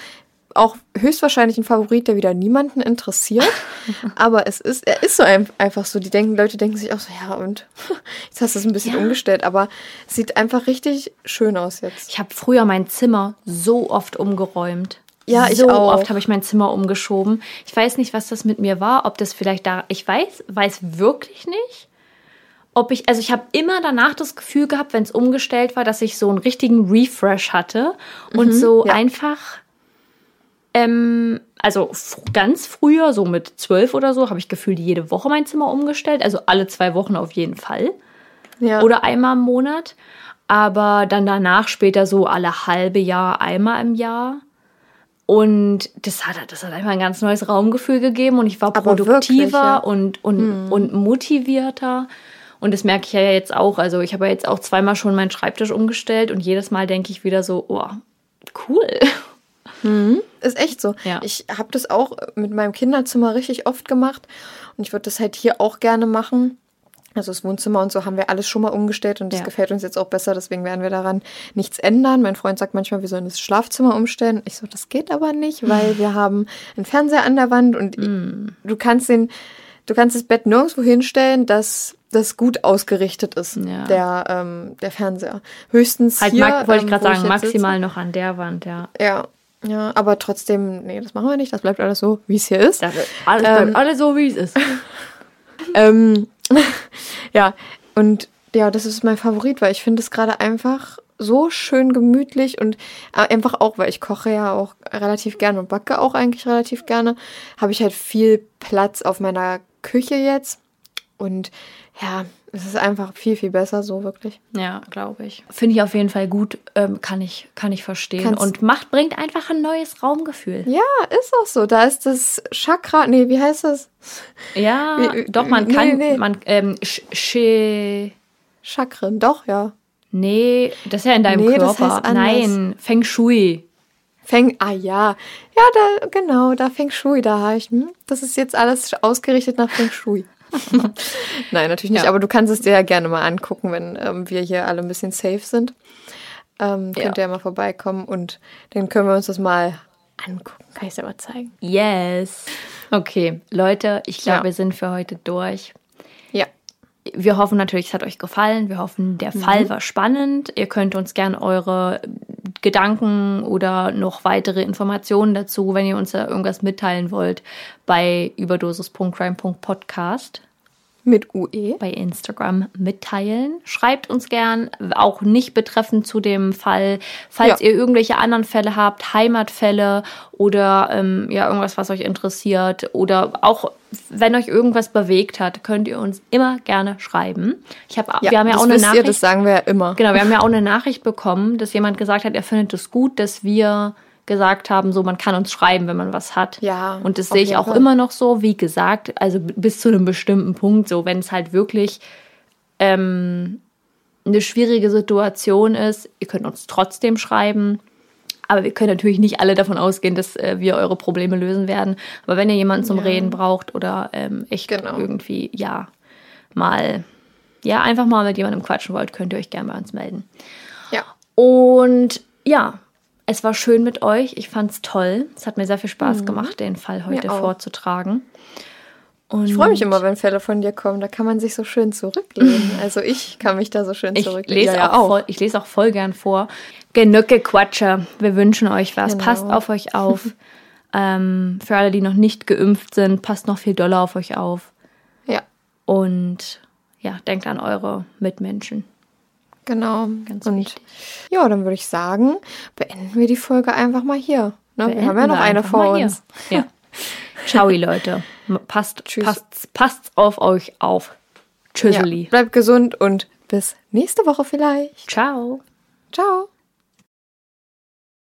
auch höchstwahrscheinlich ein Favorit, der wieder niemanden interessiert. aber es ist, er ist so ein, einfach so. Die denken, Leute denken sich auch so, ja, und jetzt hast du es ein bisschen Ja. umgestellt, aber es sieht einfach richtig schön aus jetzt. Ich habe früher mein Zimmer so oft umgeräumt. Ja, ich so auch. oft habe ich mein Zimmer umgeschoben. Ich weiß nicht, was das mit mir war, ob das vielleicht da. Ich weiß, weiß wirklich nicht. Ob ich, also ich habe immer danach das Gefühl gehabt, wenn es umgestellt war, dass ich so einen richtigen Refresh hatte und so Mhm, ja. einfach, ähm, also ganz früher, so mit zwölf oder so, habe ich gefühlt jede Woche mein Zimmer umgestellt, also alle zwei Wochen auf jeden Fall Ja. oder einmal im Monat. Aber dann danach später so alle halbe Jahr, einmal im Jahr. Und das hat, das hat einfach ein ganz neues Raumgefühl gegeben und ich war Aber produktiver wirklich, ja. und, und, und motivierter. Und das merke ich ja jetzt auch. Also ich habe ja jetzt auch zweimal schon meinen Schreibtisch umgestellt und jedes Mal denke ich wieder so, oh, cool. Ist echt so. Ja. Ich habe das auch mit meinem Kinderzimmer richtig oft gemacht und ich würde das halt hier auch gerne machen. Also das Wohnzimmer und so haben wir alles schon mal umgestellt und das Ja. gefällt uns jetzt auch besser, deswegen werden wir daran nichts ändern. Mein Freund sagt manchmal, wir sollen das Schlafzimmer umstellen. Ich so, das geht aber nicht, weil wir haben einen Fernseher an der Wand und du kannst den, du kannst das Bett nirgendwo hinstellen, dass das gut ausgerichtet ist, Ja. der, ähm, der Fernseher. Höchstens Halt, hier, wollte ich ähm, gerade sagen, jetzt sitze. maximal noch an der Wand, ja. Ja, ja, aber trotzdem, nee, das machen wir nicht. Das bleibt alles so, wie es hier ist. Das ist alles, Ähm, bleibt alles so, wie es ist. Ähm, ja, und ja, das ist mein Favorit, weil ich finde es gerade einfach so schön gemütlich und äh, einfach auch, weil ich koche ja auch relativ gerne und backe auch eigentlich relativ gerne, habe ich halt viel Platz auf meiner Küche jetzt. Und ja, es ist einfach viel, viel besser so wirklich. Ja, glaube ich. Finde ich auf jeden Fall gut, ähm, kann, ich, kann ich verstehen. Kannst- und macht, bringt einfach ein neues Raumgefühl. Ja, ist auch so. Da ist das Chakra, nee, wie heißt das? Ja, Wie- doch, man nee, kann, nee. man, ähm, sch, sch, Chakren, doch, ja. nee, das ist ja in deinem Nee, das Körper. Nein, Feng Shui. Feng, ah ja. Ja, da, genau, da Feng Shui, da habe ich, hm, das ist jetzt alles ausgerichtet nach Feng Shui. Nein, natürlich nicht, Ja. aber du kannst es dir ja gerne mal angucken, wenn ähm, wir hier alle ein bisschen safe sind. Ähm, Ja. Könnt ihr ja mal vorbeikommen und dann können wir uns das mal angucken. Kann ich es dir mal zeigen. Yes. Okay, Leute, ich glaube, Ja. wir sind für heute durch. Wir hoffen natürlich, es hat euch gefallen. Wir hoffen, der Fall war spannend. Ihr könnt uns gerne eure Gedanken oder noch weitere Informationen dazu, wenn ihr uns da irgendwas mitteilen wollt, bei überdosis.crime.podcast Mit UE. bei Instagram mitteilen. Schreibt uns gern, auch nicht betreffend zu dem Fall, falls Ja. ihr irgendwelche anderen Fälle habt, Heimatfälle oder ähm, ja irgendwas, was euch interessiert oder auch wenn euch irgendwas bewegt hat, könnt ihr uns immer gerne schreiben. Ich habe, wir haben ja auch eine Nachricht. Ihr, das sagen wir ja immer. Genau, wir haben ja auch eine Nachricht bekommen, dass jemand gesagt hat, er findet es gut, dass wir gesagt haben, so man kann uns schreiben, wenn man was hat. Ja, Und das sehe ich auch Fall. immer noch so, wie gesagt, also bis zu einem bestimmten Punkt, so wenn es halt wirklich ähm, eine schwierige Situation ist, ihr könnt uns trotzdem schreiben. Aber wir können natürlich nicht alle davon ausgehen, dass äh, wir eure Probleme lösen werden. Aber wenn ihr jemanden zum Reden braucht oder ähm, echt Genau. irgendwie, ja, mal, ja, einfach mal mit jemandem quatschen wollt, könnt ihr euch gerne bei uns melden. Ja. Und ja, es war schön mit euch. Ich fand's toll. Es hat mir sehr viel Spaß gemacht, den Fall heute Mhm. vorzutragen. Und Ich freue mich immer, wenn Fälle von dir kommen. Da kann man sich so schön zurücklehnen. Also ich kann mich da so schön Ich zurücklehnen. lese, Ja, auch Voll, ich lese auch voll gern vor. Genug Gequatsche. Wir wünschen euch was. Genau. Passt auf euch auf. ähm, für alle, die noch nicht geimpft sind, passt noch viel doller auf euch auf. Ja, Und ja, denkt an eure Mitmenschen. Genau. Ganz Und wichtig. ja, dann würde ich sagen, beenden wir die Folge einfach mal hier. Ne? Wir haben ja noch eine vor uns. Ja. Ciao, Leute. Passt, Tschüss. passt, passt auf euch auf. Ja. Tschüsseli. Bleibt gesund und bis nächste Woche vielleicht. Ciao. Ciao.